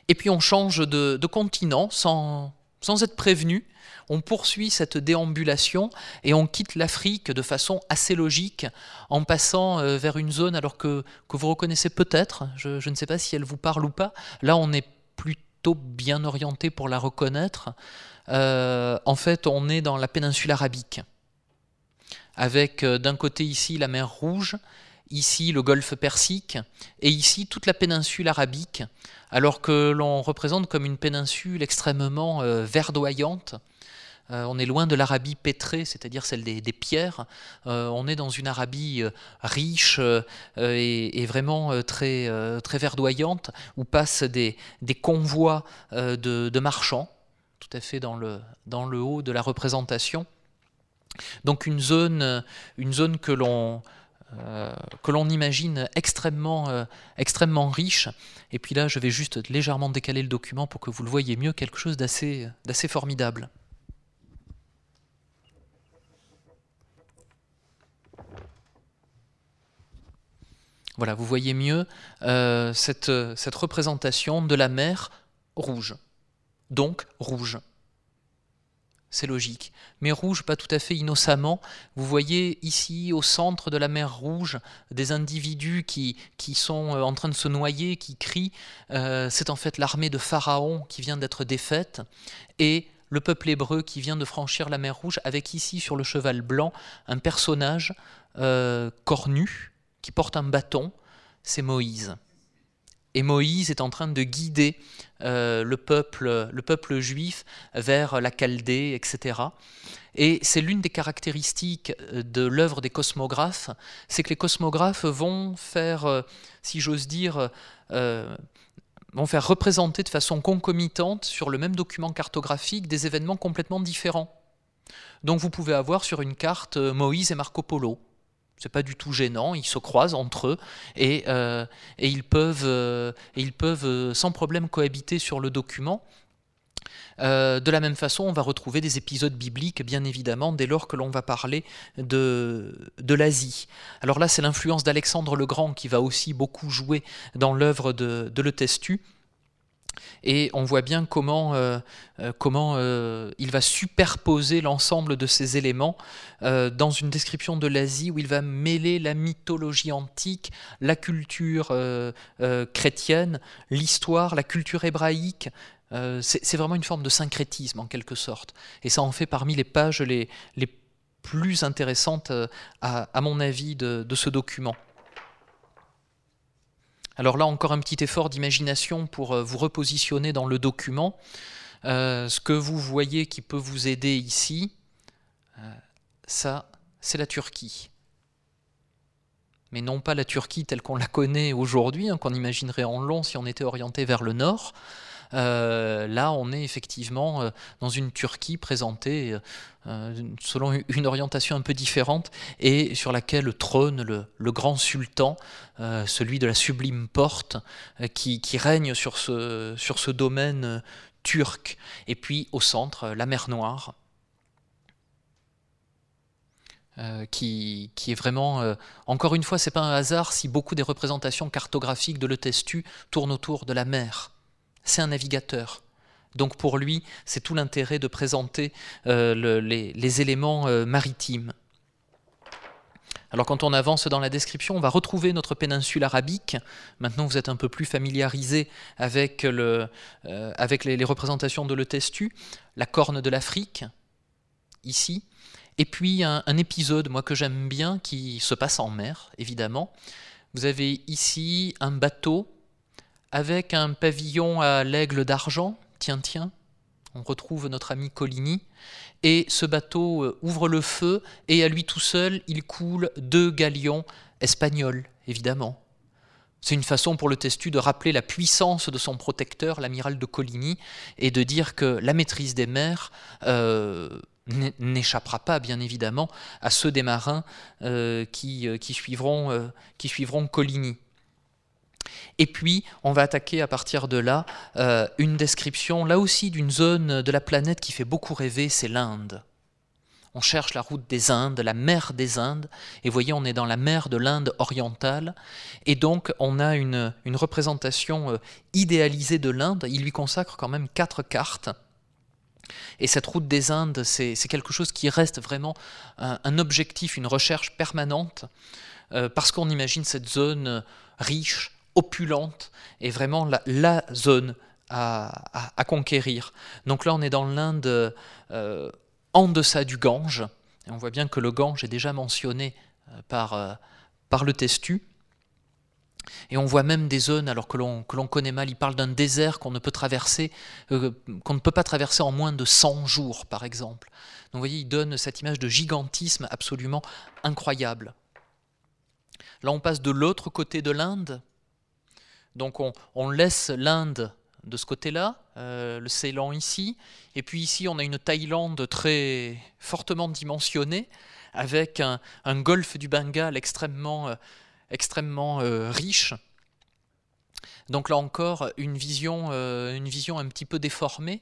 Et puis on change de, continent sans, sans être prévenu. On poursuit cette déambulation et on quitte l'Afrique de façon assez logique en passant euh, vers une zone alors que, que vous reconnaissez peut-être, je, ne sais pas si elle vous parle ou pas, là on est plutôt bien orienté pour la reconnaître. Euh, en fait on est dans la péninsule arabique, avec euh, d'un côté ici la mer Rouge ici le golfe Persique, et ici toute la péninsule arabique, alors que l'on représente comme une péninsule extrêmement euh, verdoyante, on est loin de l'Arabie pétrée, c'est-à-dire celle des, pierres. on est dans une Arabie riche et, vraiment très, très verdoyante, où passent des, des convois de, marchands, tout à fait dans le, dans le haut de la représentation. Donc une zone, une zone que l'on euh, que l'on imagine extrêmement, euh, extrêmement riche. Et puis là, je vais juste légèrement décaler le document pour que vous le voyez mieux, quelque chose d'assez formidable. Voilà, vous voyez mieux euh, cette, représentation de la mer rouge, donc rouge c'est logique. Mais rouge, pas tout à fait innocemment. Vous voyez ici, au centre de la mer Rouge, des individus qui, qui sont euh, en train de se noyer, qui crient. Euh, c'est en fait l'armée de Pharaon qui vient d'être défaite. Et le peuple hébreu qui vient de franchir la mer Rouge, avec ici sur le cheval blanc un personnage cornu qui porte un bâton, c'est Moïse. Et Moïse est en train de guider euh, le, peuple, le peuple juif vers la Chaldée, etc. Et c'est l'une des caractéristiques euh, de l'œuvre des cosmographes, c'est que les cosmographes vont faire, euh, si j'ose dire, vont faire représenter de façon concomitante sur le même document cartographique des événements complètement différents. Donc vous pouvez avoir sur une carte Moïse et Marco Polo c'est pas du tout gênant, ils se croisent entre eux et, euh, ils peuvent, euh, ils peuvent euh, sans problème cohabiter sur le document. de la même façon, on va retrouver des épisodes bibliques, bien évidemment, dès lors que l'on va parler de, de l'Asie. Alors là, c'est l'influence d'Alexandre le Grand qui va aussi beaucoup jouer dans l'œuvre de, de Le Testu. Et on voit bien comment, euh, euh, comment euh, il va superposer l'ensemble de ces éléments dans une description de l'Asie où il va mêler la mythologie antique, la culture chrétienne, l'histoire, la culture hébraïque. C'est vraiment une forme de syncrétisme en quelque sorte. Et ça en fait parmi les pages les, les plus intéressantes, à, mon avis, de ce document. Alors là, encore un petit effort d'imagination pour euh, vous repositionner dans le document. Euh, ce que vous voyez qui peut vous aider ici, euh, ça, c'est la Turquie. Mais non pas la Turquie telle qu'on la connaît aujourd'hui, hein, qu'on imaginerait en long si on était orienté vers le nord, euh, là, on est effectivement euh, dans une Turquie présentée euh, selon une orientation un peu différente et sur laquelle trône le, grand sultan, celui de la sublime porte, qui, règne sur ce, sur ce domaine turc. Et puis au centre, la mer Noire. qui, qui, est vraiment, encore une fois, c'est pas un hasard si beaucoup des représentations cartographiques de Le Testu tournent autour de la mer c'est un navigateur. Donc pour lui, c'est tout l'intérêt de présenter euh, les, éléments euh, maritimes. Alors quand on avance dans la description, on va retrouver notre péninsule arabique. Maintenant, vous êtes un peu plus familiarisé avec, euh, les, représentations de Le Testu, la corne de l'Afrique, ici. Et puis un, un épisode, moi que j'aime bien, qui se passe en mer, évidemment. Vous avez ici un bateau avec un pavillon à l'aigle d'argent, tiens, tiens, on retrouve notre ami Coligny, et ce bateau euh, ouvre le feu, et à lui tout seul, il coule deux galions espagnols, évidemment. C'est une façon pour le Testu de rappeler la puissance de son protecteur, l'amiral de Coligny, et de dire que la maîtrise des mers euh, n'échappera pas, bien évidemment, à ceux des marins euh, qui, suivront Coligny. Et puis, on va attaquer à partir de là euh, une description, là aussi, d'une zone de la planète qui fait beaucoup rêver, c'est l'Inde. On cherche la route des Indes, la mer des Indes, et voyez, on est dans la mer de l'Inde orientale, et donc on a une, représentation euh, idéalisée de l'Inde, il lui consacre quand même quatre cartes, et cette route des Indes, c'est quelque chose qui reste vraiment un, objectif, une recherche permanente, euh, parce qu'on imagine cette zone riche, opulente et vraiment la, zone à, conquérir. Donc là, on est dans l'Inde euh, en deçà du Gange. On voit bien que le Gange est déjà mentionné euh, par, euh, par le Testu. Et on voit même des zones, alors que l'on, connaît mal, il parle d'un désert qu'on ne peut traverser, qu'on ne peut pas traverser en moins de 100 jours, par exemple. Donc vous voyez, il donne cette image de gigantisme absolument incroyable. Là, on passe de l'autre côté de l'Inde. Donc on, laisse l'Inde de ce côté-là, euh, le Ceylan ici, et puis ici on a une Thaïlande très fortement dimensionnée, avec un, golfe du Bengale extrêmement... Euh, extrêmement euh, riche. Donc là encore, une vision, un petit peu déformée.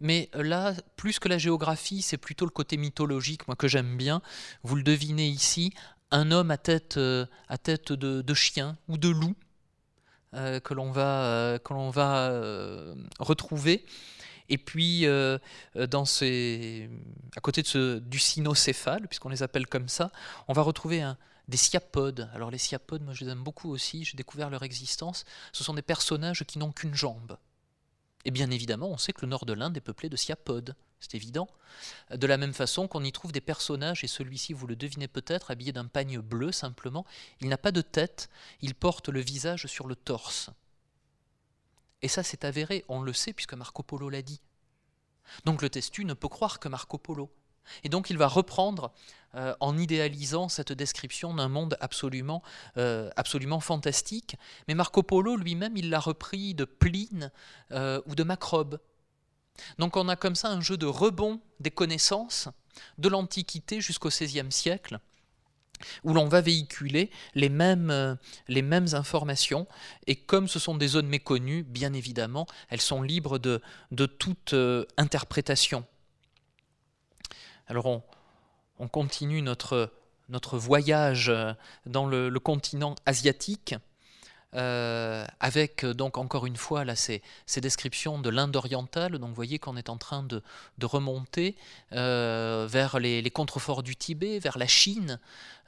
Mais là, plus que la géographie, c'est plutôt le côté mythologique, moi que j'aime bien. Vous le devinez ici, un homme à tête de, chien ou de loup que l'on va, que l'on va retrouver. Et puis, dans ces, à côté de ce, du cynocéphale, puisqu'on les appelle comme ça, on va retrouver un, des sciapodes. Alors les sciapodes, moi je les aime beaucoup aussi, j'ai découvert leur existence. Ce sont des personnages qui n'ont qu'une jambe. Et bien évidemment, on sait que le nord de l'Inde est peuplé de sciapodes, c'est évident. De la même façon qu'on y trouve des personnages, et celui-ci, vous le devinez peut-être, habillé d'un pagne bleu simplement, il n'a pas de tête, il porte le visage sur le torse. Et ça c'est avéré, on le sait puisque Marco Polo l'a dit. Donc le testu ne peut croire que Marco Polo. Et donc il va reprendre euh, en idéalisant cette description d'un monde absolument, euh, absolument fantastique. Mais Marco Polo lui-même, il l'a repris de Pline euh, ou de Macrobe. Donc on a comme ça un jeu de rebond des connaissances de l'Antiquité jusqu'au XVIe siècle où l'on va véhiculer les mêmes, les mêmes informations, et comme ce sont des zones méconnues, bien évidemment, elles sont libres de, toute interprétation. Alors on, continue notre, notre, voyage euh, dans le, continent asiatique. Euh, avec donc encore une fois là ces, descriptions de l'Inde orientale. Donc vous voyez qu'on est en train de, remonter euh, vers les, contreforts du Tibet, vers la Chine,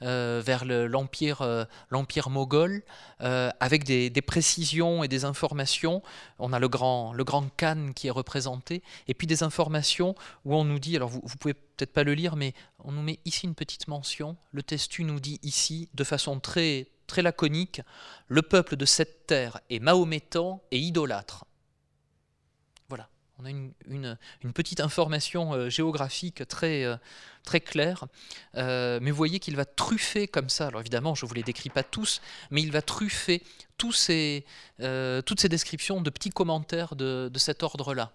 euh, vers l'empire euh, l'empire moghol, euh, avec des, précisions et des informations. On a le grand, le grand Khan qui est représenté, et puis des informations où on nous dit, alors vous, vous pouvez peut-être pas le lire, mais on nous met ici une petite mention. Le testu nous dit ici, de façon très, très laconique, le peuple de cette terre est mahométan et idolâtre. On a une, petite information euh, géographique très, euh, claire, euh, mais vous voyez qu'il va truffer comme ça, alors évidemment je ne vous les décris pas tous, mais il va truffer toutes ces descriptions de petits commentaires de, cet ordre-là.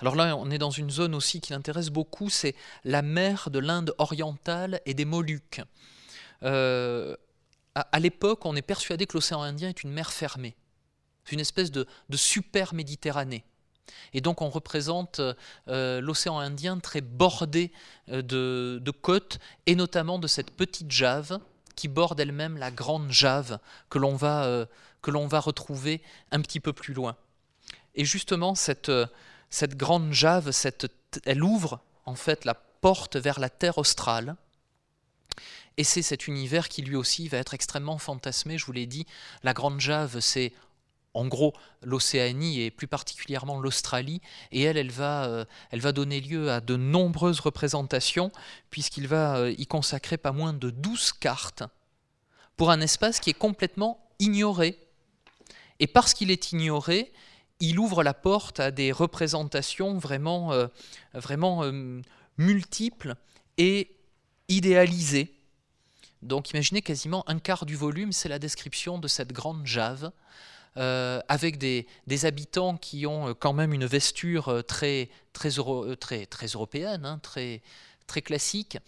Alors là, on est dans une zone aussi qui l'intéresse beaucoup, c'est la mer de l'Inde orientale et des Moluques. À, l'époque, on est persuadé que l'océan Indien est une mer fermée. C'est une espèce de super Méditerranée. Et donc on représente euh, l'océan Indien très bordé euh, de, côtes, et notamment de cette petite Jave qui borde elle-même la grande Jave que l'on va, euh, va, retrouver un petit peu plus loin. Et justement, cette, cette grande Jave, cette, elle ouvre en fait la porte vers la terre australe. Et c'est cet univers qui lui aussi va être extrêmement fantasmé. Je vous l'ai dit, la Grande Jave, c'est en gros l'Océanie et plus particulièrement l'Australie, et elle, elle va, euh, donner lieu à de nombreuses représentations, puisqu'il va euh, y consacrer pas moins de 12 cartes pour un espace qui est complètement ignoré. Et parce qu'il est ignoré, il ouvre la porte à des représentations vraiment, euh, vraiment multiples et idéalisées. Donc imaginez quasiment un quart du volume, c'est la description de cette grande Jave. Euh, avec des, habitants qui ont euh, quand même une vesture euh, très, très, très, très européenne, hein, très, très classique,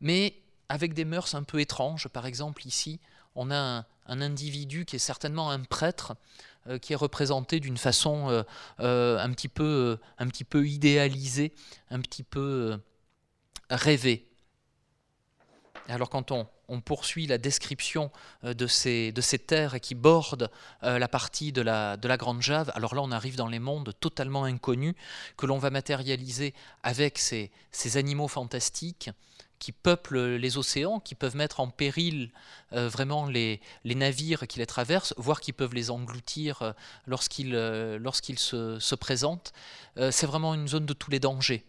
mais avec des mœurs un peu étranges. Par exemple, ici, on a un, individu qui est certainement un prêtre, qui est représenté d'une façon un, petit peu, un petit peu idéalisée, un petit peu rêvée. Alors quand on, on poursuit la description euh, de ces, terres qui bordent euh, la partie de la, de la Grande Jave. Alors là, on arrive dans les mondes totalement inconnus que l'on va matérialiser avec ces, animaux fantastiques qui peuplent les océans, qui peuvent mettre en péril euh, vraiment les, navires qui les traversent, voire qui peuvent les engloutir lorsqu'ils se, présentent. C'est vraiment une zone de tous les dangers.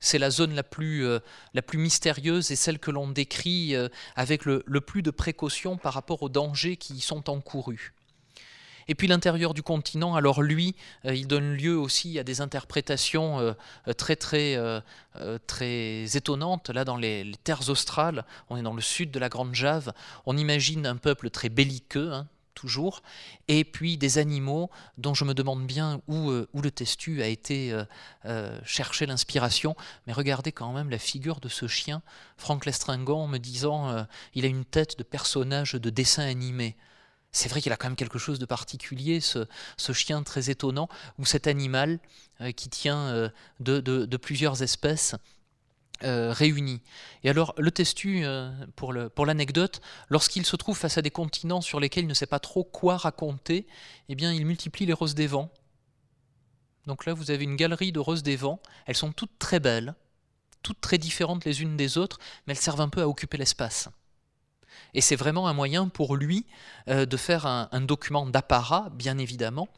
C'est la zone la plus, la plus mystérieuse et celle que l'on décrit avec le, plus de précaution par rapport aux dangers qui y sont encourus. Et puis l'intérieur du continent, alors lui, euh, il donne lieu aussi à des interprétations euh, euh, très étonnantes. Là, dans les, terres australes, on est dans le sud de la Grande Jave, on imagine un peuple très belliqueux. Hein, toujours, et puis des animaux dont je me demande bien où, où le testu a été chercher l'inspiration. Mais regardez quand même la figure de ce chien, Franck Lestringon, me disant il a une tête de personnage de dessin animé. C'est vrai qu'il a quand même quelque chose de particulier, ce, chien très étonnant, ou cet animal euh, qui tient euh, de, plusieurs espèces euh, réunies. Et alors, le testu, pour l'anecdote, lorsqu'il se trouve face à des continents sur lesquels il ne sait pas trop quoi raconter, eh bien, il multiplie les roses des vents. Donc là, vous avez une galerie de roses des vents. Elles sont toutes très belles, toutes très différentes les unes des autres, mais elles servent un peu à occuper l'espace. Et c'est vraiment un moyen pour lui euh, de faire un, document d'apparat, bien évidemment,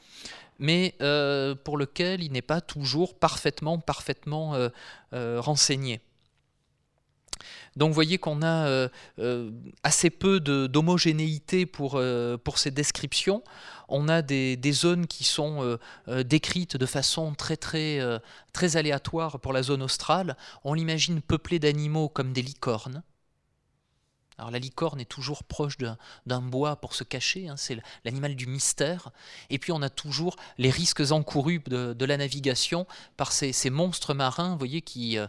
mais euh, pour lequel il n'est pas toujours parfaitement, parfaitement euh, renseigné. Donc vous voyez qu'on a assez peu d'homogénéité pour, pour ces descriptions. On a des, des zones qui sont décrites de façon très, très, très aléatoire pour la zone australe. On l'imagine peuplée d'animaux comme des licornes. Alors la licorne est toujours proche d'un bois pour se cacher, hein, c'est l'animal du mystère. Et puis on a toujours les risques encourus de, la navigation par ces, monstres marins, voyez, qui, euh,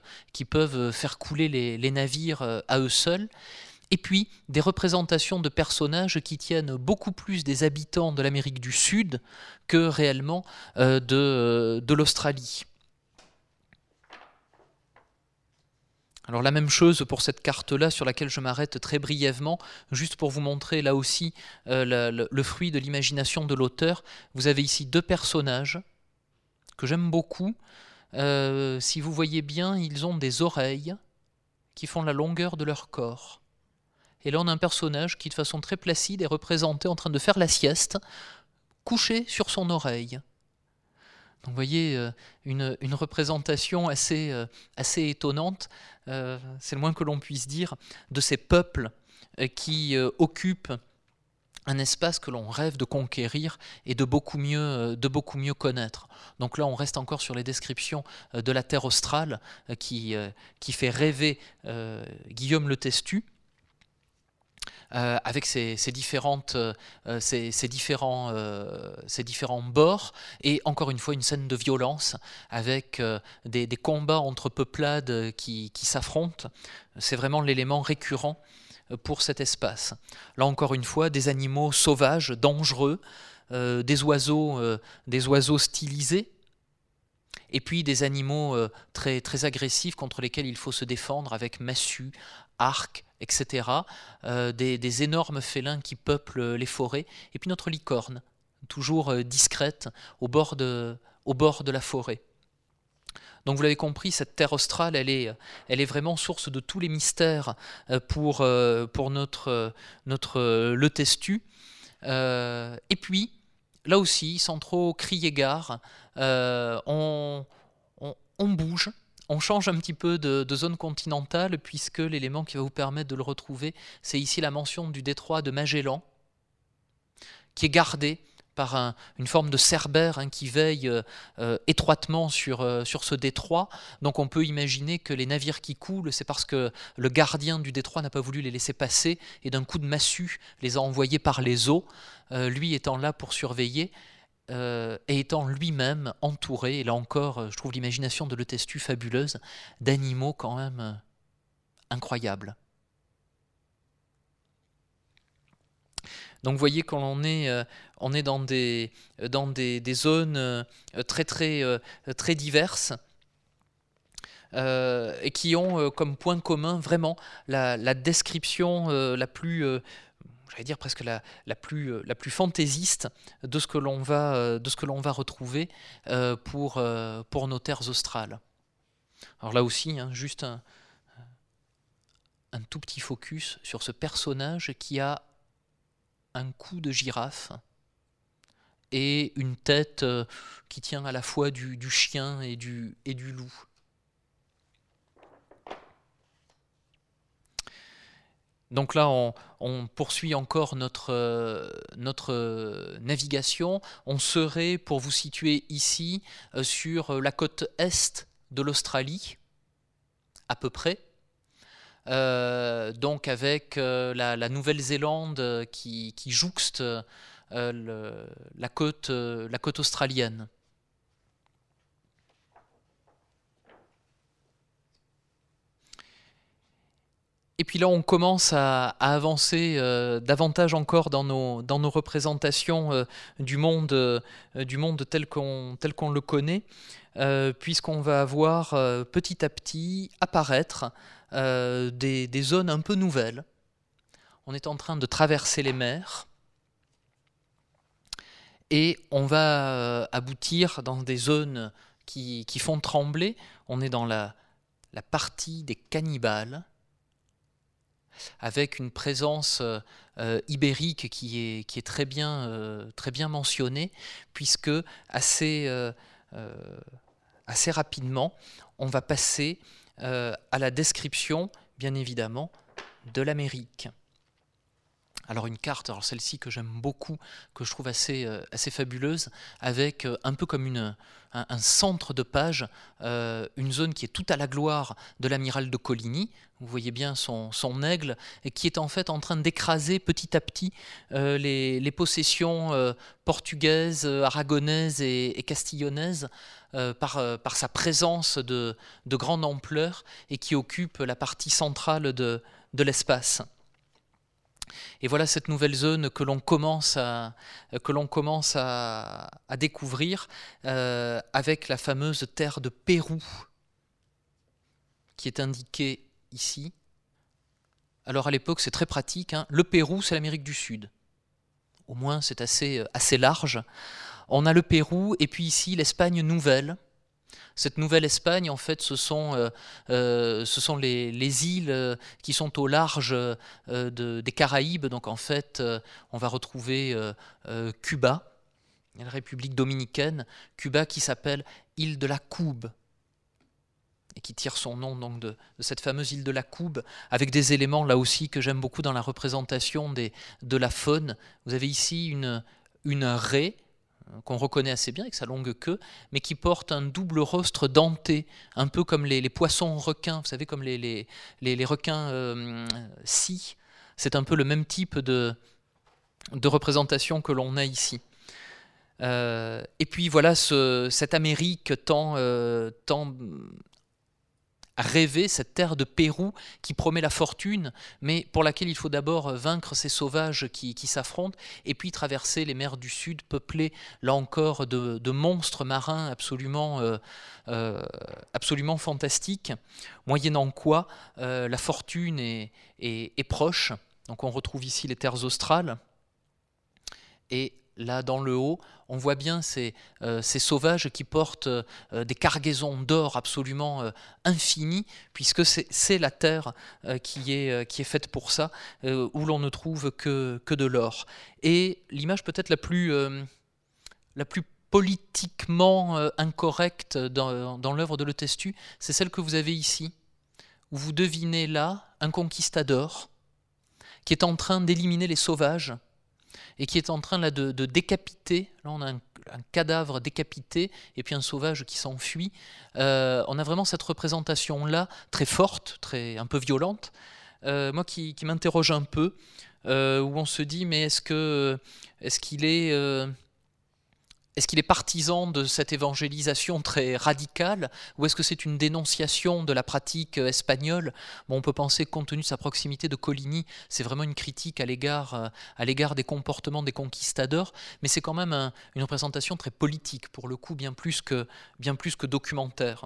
peuvent faire couler les, navires euh, à eux seuls. Et puis des représentations de personnages qui tiennent beaucoup plus des habitants de l'Amérique du Sud que réellement euh, de l'Australie. Alors la même chose pour cette carte-là sur laquelle je m'arrête très brièvement, juste pour vous montrer là aussi euh, le, fruit de l'imagination de l'auteur. Vous avez ici deux personnages que j'aime beaucoup. Euh, si vous voyez bien, ils ont des oreilles qui font la longueur de leur corps. Et là on a un personnage qui de façon très placide est représenté en train de faire la sieste, couché sur son oreille. Vous voyez euh, une, représentation assez, euh, assez étonnante, euh, c'est le moins que l'on puisse dire, de ces peuples qui occupent un espace que l'on rêve de conquérir et de beaucoup, mieux, connaître. Donc là, on reste encore sur les descriptions de la terre australe qui fait rêver Guillaume le Testu. Euh, avec ces, différentes, euh, différents, euh, ces différents bords, et encore une fois une scène de violence avec des, combats entre peuplades qui, qui s'affrontent. C'est vraiment l'élément récurrent pour cet espace. Là encore une fois, des animaux sauvages, dangereux, des, oiseaux, des oiseaux stylisés, et puis des animaux très, très agressifs contre lesquels il faut se défendre avec massue, arc, etc. Euh, des, énormes félins qui peuplent les forêts, et puis notre licorne, toujours euh, discrète au bord de, la forêt. Donc vous l'avez compris, cette terre australe, elle est, vraiment source de tous les mystères euh, pour, pour notre, notre le testu. et puis, là aussi, sans trop crier gare, on bouge, on change un petit peu de, zone continentale puisque l'élément qui va vous permettre de le retrouver, c'est ici la mention du détroit de Magellan, qui est gardé par une forme de cerbère hein, qui veille euh, euh, étroitement euh, sur ce détroit. Donc on peut imaginer que les navires qui coulent, c'est parce que le gardien du détroit n'a pas voulu les laisser passer et d'un coup de massue les a envoyés par les eaux, lui étant là pour surveiller. Euh, et étant lui-même entouré, et là encore, euh, je trouve l'imagination de Le Testu fabuleuse, d'animaux quand même euh, incroyables. Donc vous voyez qu'on est, on est dans, des, dans des, zones très, très, très diverses et qui ont comme point commun vraiment la description la plus j'allais dire presque la, la, plus, euh, la plus fantaisiste de ce que l'on va, euh, retrouver euh, pour, nos terres australes. Alors là aussi, hein, juste un, tout petit focus sur ce personnage qui a un cou de girafe et une tête qui tient à la fois du, chien et du loup. Donc là, on, poursuit encore notre, notre navigation. On serait, pour vous situer ici, sur la côte est de l'Australie, à peu près. donc avec la, Nouvelle-Zélande qui, jouxte la côte australienne. Et puis là, on commence à, avancer euh, davantage encore dans nos, représentations euh, du, monde, euh, du monde tel qu'on le connaît, puisqu'on va avoir petit à petit apparaître des, zones un peu nouvelles. On est en train de traverser les mers et on va aboutir dans des zones qui, font trembler. On est dans la partie des cannibales avec une présence euh, euh, ibérique qui est, euh, très bien mentionnée, puisque assez rapidement, on va passer à la description, bien évidemment, de l'Amérique. Alors une carte, alors celle-ci que j'aime beaucoup, que je trouve assez, assez fabuleuse, avec un peu comme un, centre de page, euh, une zone qui est tout à la gloire de l'amiral de Coligny. Vous voyez bien son, aigle, et qui est en fait en train d'écraser petit à petit euh, les, possessions euh, portugaises, aragonaises et, castillonnaises par, par, sa présence de, de, grande ampleur et qui occupe la partie centrale de, de l'espace. Et voilà cette nouvelle zone que l'on commence à, découvrir euh, avec la fameuse terre de Pérou qui est indiquée ici. Alors à l'époque c'est très pratique, hein. le Pérou c'est l'Amérique du Sud. Au moins c'est assez, assez large. On a le Pérou et puis ici l'Espagne nouvelle cette nouvelle Espagne, en fait, ce sont, euh, euh, ce sont les, îles euh, qui sont au large des Caraïbes. Donc, en fait, on va retrouver Cuba, la République dominicaine, Cuba qui s'appelle île de la Coube et qui tire son nom donc de, cette fameuse île de la Coube, avec des éléments là aussi que j'aime beaucoup dans la représentation des, de la faune. Vous avez ici une, une raie qu'on reconnaît assez bien avec sa longue queue, mais qui porte un double rostre denté, un peu comme les, poissons requins, vous savez, comme les, requins euh. C'est un peu le même type de, représentation que l'on a ici. Euh, et puis voilà ce, cette Amérique tant, euh, tant rêver cette terre de Pérou qui promet la fortune, mais pour laquelle il faut d'abord vaincre ces sauvages qui, s'affrontent, et puis traverser les mers du Sud peuplées, là encore, de, monstres marins absolument, euh, euh, absolument fantastiques, moyennant quoi euh, la fortune est, est, proche. Donc on retrouve ici les terres australes, et là dans le haut, on voit bien ces, euh, sauvages qui portent euh, des cargaisons d'or absolument euh, infinies, puisque c'est la terre qui, est, faite pour ça, où l'on ne trouve que, de l'or. Et l'image peut-être la plus, la plus politiquement incorrecte dans, dans l'œuvre de Le Testu, c'est celle que vous avez ici, où vous devinez là un conquistador qui est en train d'éliminer les sauvages et qui est en train là, de, décapiter. Là, on a un, cadavre décapité et puis un sauvage qui s'enfuit. Euh, on a vraiment cette représentation-là, très forte, très, un peu violente, euh, moi qui, m'interroge un peu, euh, où on se dit, mais est-ce qu'il est, qu'il est est-ce qu'il est partisan de cette évangélisation très radicale ou est-ce que c'est une dénonciation de la pratique euh, espagnole? On peut penser que compte tenu de sa proximité de Coligny, c'est vraiment une critique à l'égard, euh, des comportements des conquistadors, mais c'est quand même une représentation très politique, pour le coup, bien plus que, bien plus documentaire.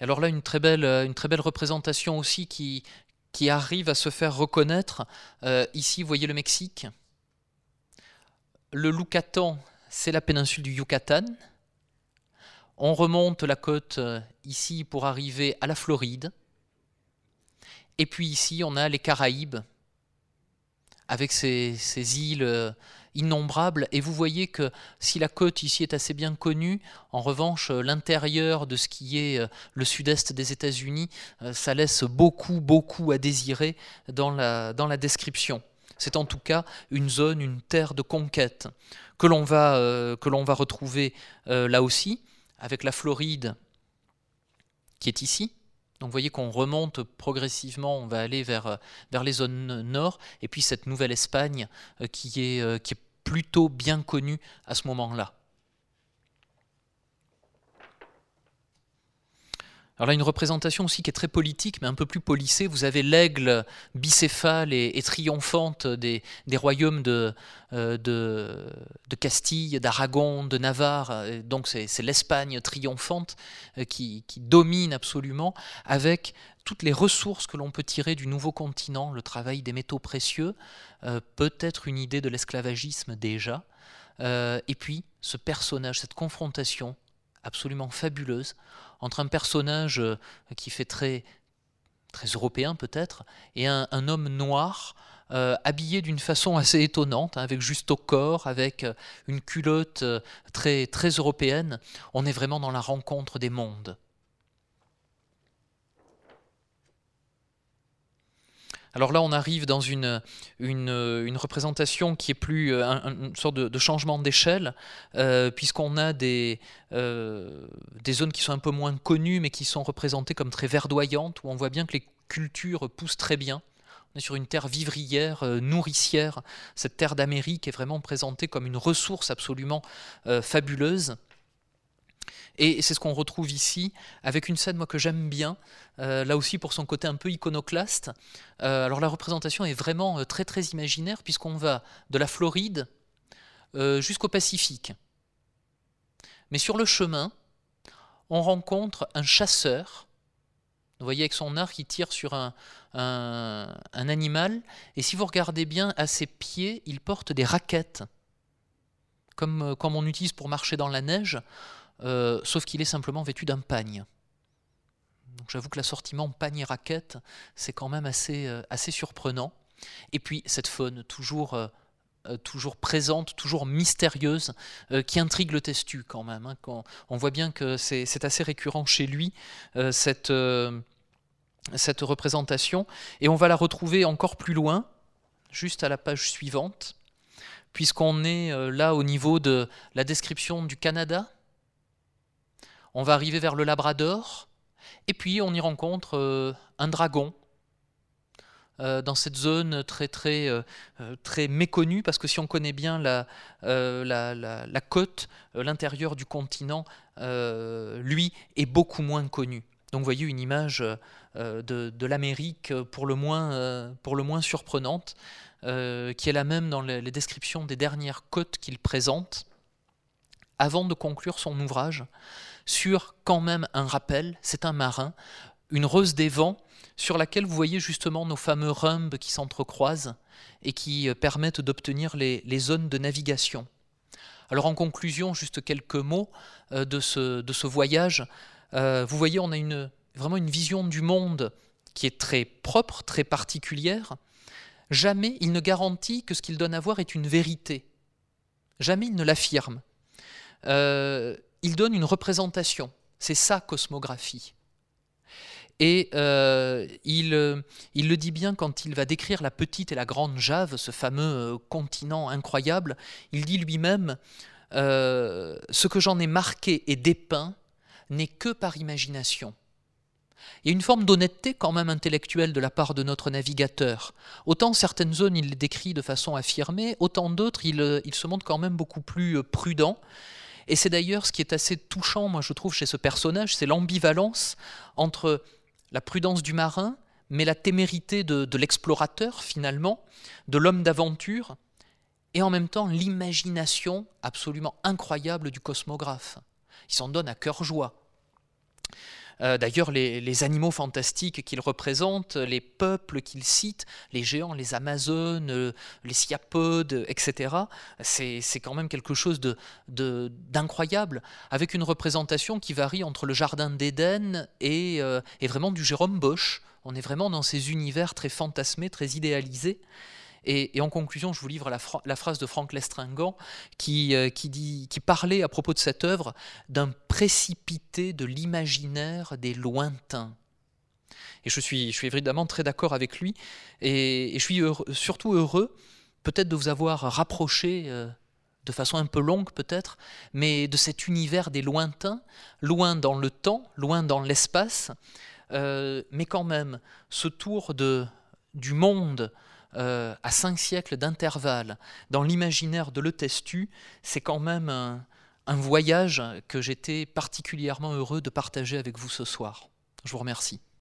Alors là, une très belle, une très belle représentation aussi qui, arrive à se faire reconnaître. Euh, ici, vous voyez le Mexique le Yucatan, c'est la péninsule du Yucatan. On remonte la côte euh, ici pour arriver à la Floride. Et puis ici, on a les Caraïbes, avec ces, îles euh, innombrables. Et vous voyez que si la côte ici est assez bien connue, en revanche, l'intérieur de ce qui est le sud-est des États-Unis, ça laisse beaucoup, beaucoup à désirer dans la description. C'est en tout cas une zone, une terre de conquête que l'on va, va retrouver là aussi, avec la Floride qui est ici, donc vous voyez qu'on remonte progressivement, on va aller vers, euh, les zones nord, et puis cette nouvelle Espagne euh, qui est, euh, qui est plutôt bien connue à ce moment-là. Alors là, une représentation aussi qui est très politique, mais un peu plus polissée. Vous avez l'aigle bicéphale et, triomphante des, royaumes de, euh, de, Castille, d'Aragon, de Navarre. Donc c'est l'Espagne triomphante euh, qui, domine absolument, avec toutes les ressources que l'on peut tirer du nouveau continent, le travail des métaux précieux, euh, peut-être une idée de l'esclavagisme déjà, et puis ce personnage, cette confrontation absolument fabuleuse entre un personnage euh, qui fait très, très européen peut-être, et un, homme noir euh, habillé d'une façon assez étonnante, hein, avec juste au corps, avec euh, une culotte très, très européenne. On est vraiment dans la rencontre des mondes. Alors là, on arrive dans une, une, représentation qui est plus euh, une sorte de, changement d'échelle, euh, puisqu'on a des, euh, des zones qui sont un peu moins connues, mais qui sont représentées comme très verdoyantes, où on voit bien que les cultures poussent très bien. On est sur une terre vivrière, nourricière. Cette terre d'Amérique est vraiment présentée comme une ressource absolument fabuleuse. Et c'est ce qu'on retrouve ici, avec une scène moi, que j'aime bien, euh, là aussi pour son côté un peu iconoclaste. Euh, alors la représentation est vraiment euh, très très imaginaire, puisqu'on va de la Floride jusqu'au Pacifique. Mais sur le chemin, on rencontre un chasseur. Vous voyez avec son arc, il tire sur un, un, un animal, et si vous regardez bien, à ses pieds, il porte des raquettes, comme, comme on utilise pour marcher dans la neige. Euh, sauf qu'il est simplement vêtu d'un pagne. Donc j'avoue que l'assortiment pagne et raquette, c'est quand même assez, euh, assez surprenant. Et puis cette faune toujours, euh, toujours présente, toujours mystérieuse, qui intrigue le testu quand même. Hein. quand on voit bien que c'est assez récurrent chez lui, cette, cette représentation. Et on va la retrouver encore plus loin, juste à la page suivante, puisqu'on est là au niveau de la description du Canada on va arriver vers le Labrador, et puis on y rencontre euh, un dragon. Euh, dans cette zone très très euh, très méconnue parce que si on connaît bien la, côte, l'intérieur du continent, lui est beaucoup moins connu. Donc vous voyez une image de, l'Amérique pour le moins surprenante, qui est la même dans les descriptions des dernières côtes qu'il présente, avant de conclure son ouvrage sur quand même un rappel, c'est un marin, une rose des vents, sur laquelle vous voyez justement nos fameux rhumbs qui s'entrecroisent et qui euh, permettent d'obtenir les, zones de navigation. Alors en conclusion, juste quelques mots euh, de, ce, voyage. Euh, vous voyez, on a vraiment une vision du monde qui est très propre, très particulière. Jamais il ne garantit que ce qu'il donne à voir est une vérité. Jamais il ne l'affirme il donne une représentation. C'est sa cosmographie. Et euh, il, euh, il, le dit bien quand il va décrire la petite et la grande Jave, ce fameux euh, continent incroyable. Il dit lui-même Ce que j'en ai marqué et dépeint n'est que par imagination. Il y a une forme d'honnêteté quand même intellectuelle de la part de notre navigateur. Autant certaines zones il les décrit de façon affirmée, autant d'autres il, il, se montre quand même beaucoup plus prudent et c'est d'ailleurs ce qui est assez touchant, moi je trouve, chez ce personnage, c'est l'ambivalence entre la prudence du marin, mais la témérité de, l'explorateur finalement, de l'homme d'aventure, et en même temps l'imagination absolument incroyable du cosmographe. Il s'en donne à cœur joie. Euh, d'ailleurs, les, animaux fantastiques qu'il représente, les peuples qu'il cite, les géants, les Amazones, euh, les Siapodes, etc., c'est quand même quelque chose d'incroyable, avec une représentation qui varie entre le Jardin d'Éden et, euh, et, vraiment du Jérôme Bosch. On est vraiment dans ces univers très fantasmés, très idéalisés. Et, en conclusion, je vous livre la, phrase de Franck Lestringant qui, euh, qui, dit, parlait à propos de cette œuvre d'un précipité de l'imaginaire des lointains. Et je suis, je suis évidemment très d'accord avec lui, et, je suis surtout heureux peut-être de vous avoir rapproché euh, de façon un peu longue peut-être, mais de cet univers des lointains, loin dans le temps, loin dans l'espace, euh, mais quand même ce tour de, du monde euh, à cinq siècles d'intervalle dans l'imaginaire de Le Testu, c'est quand même un, un voyage que j'étais particulièrement heureux de partager avec vous ce soir. Je vous remercie.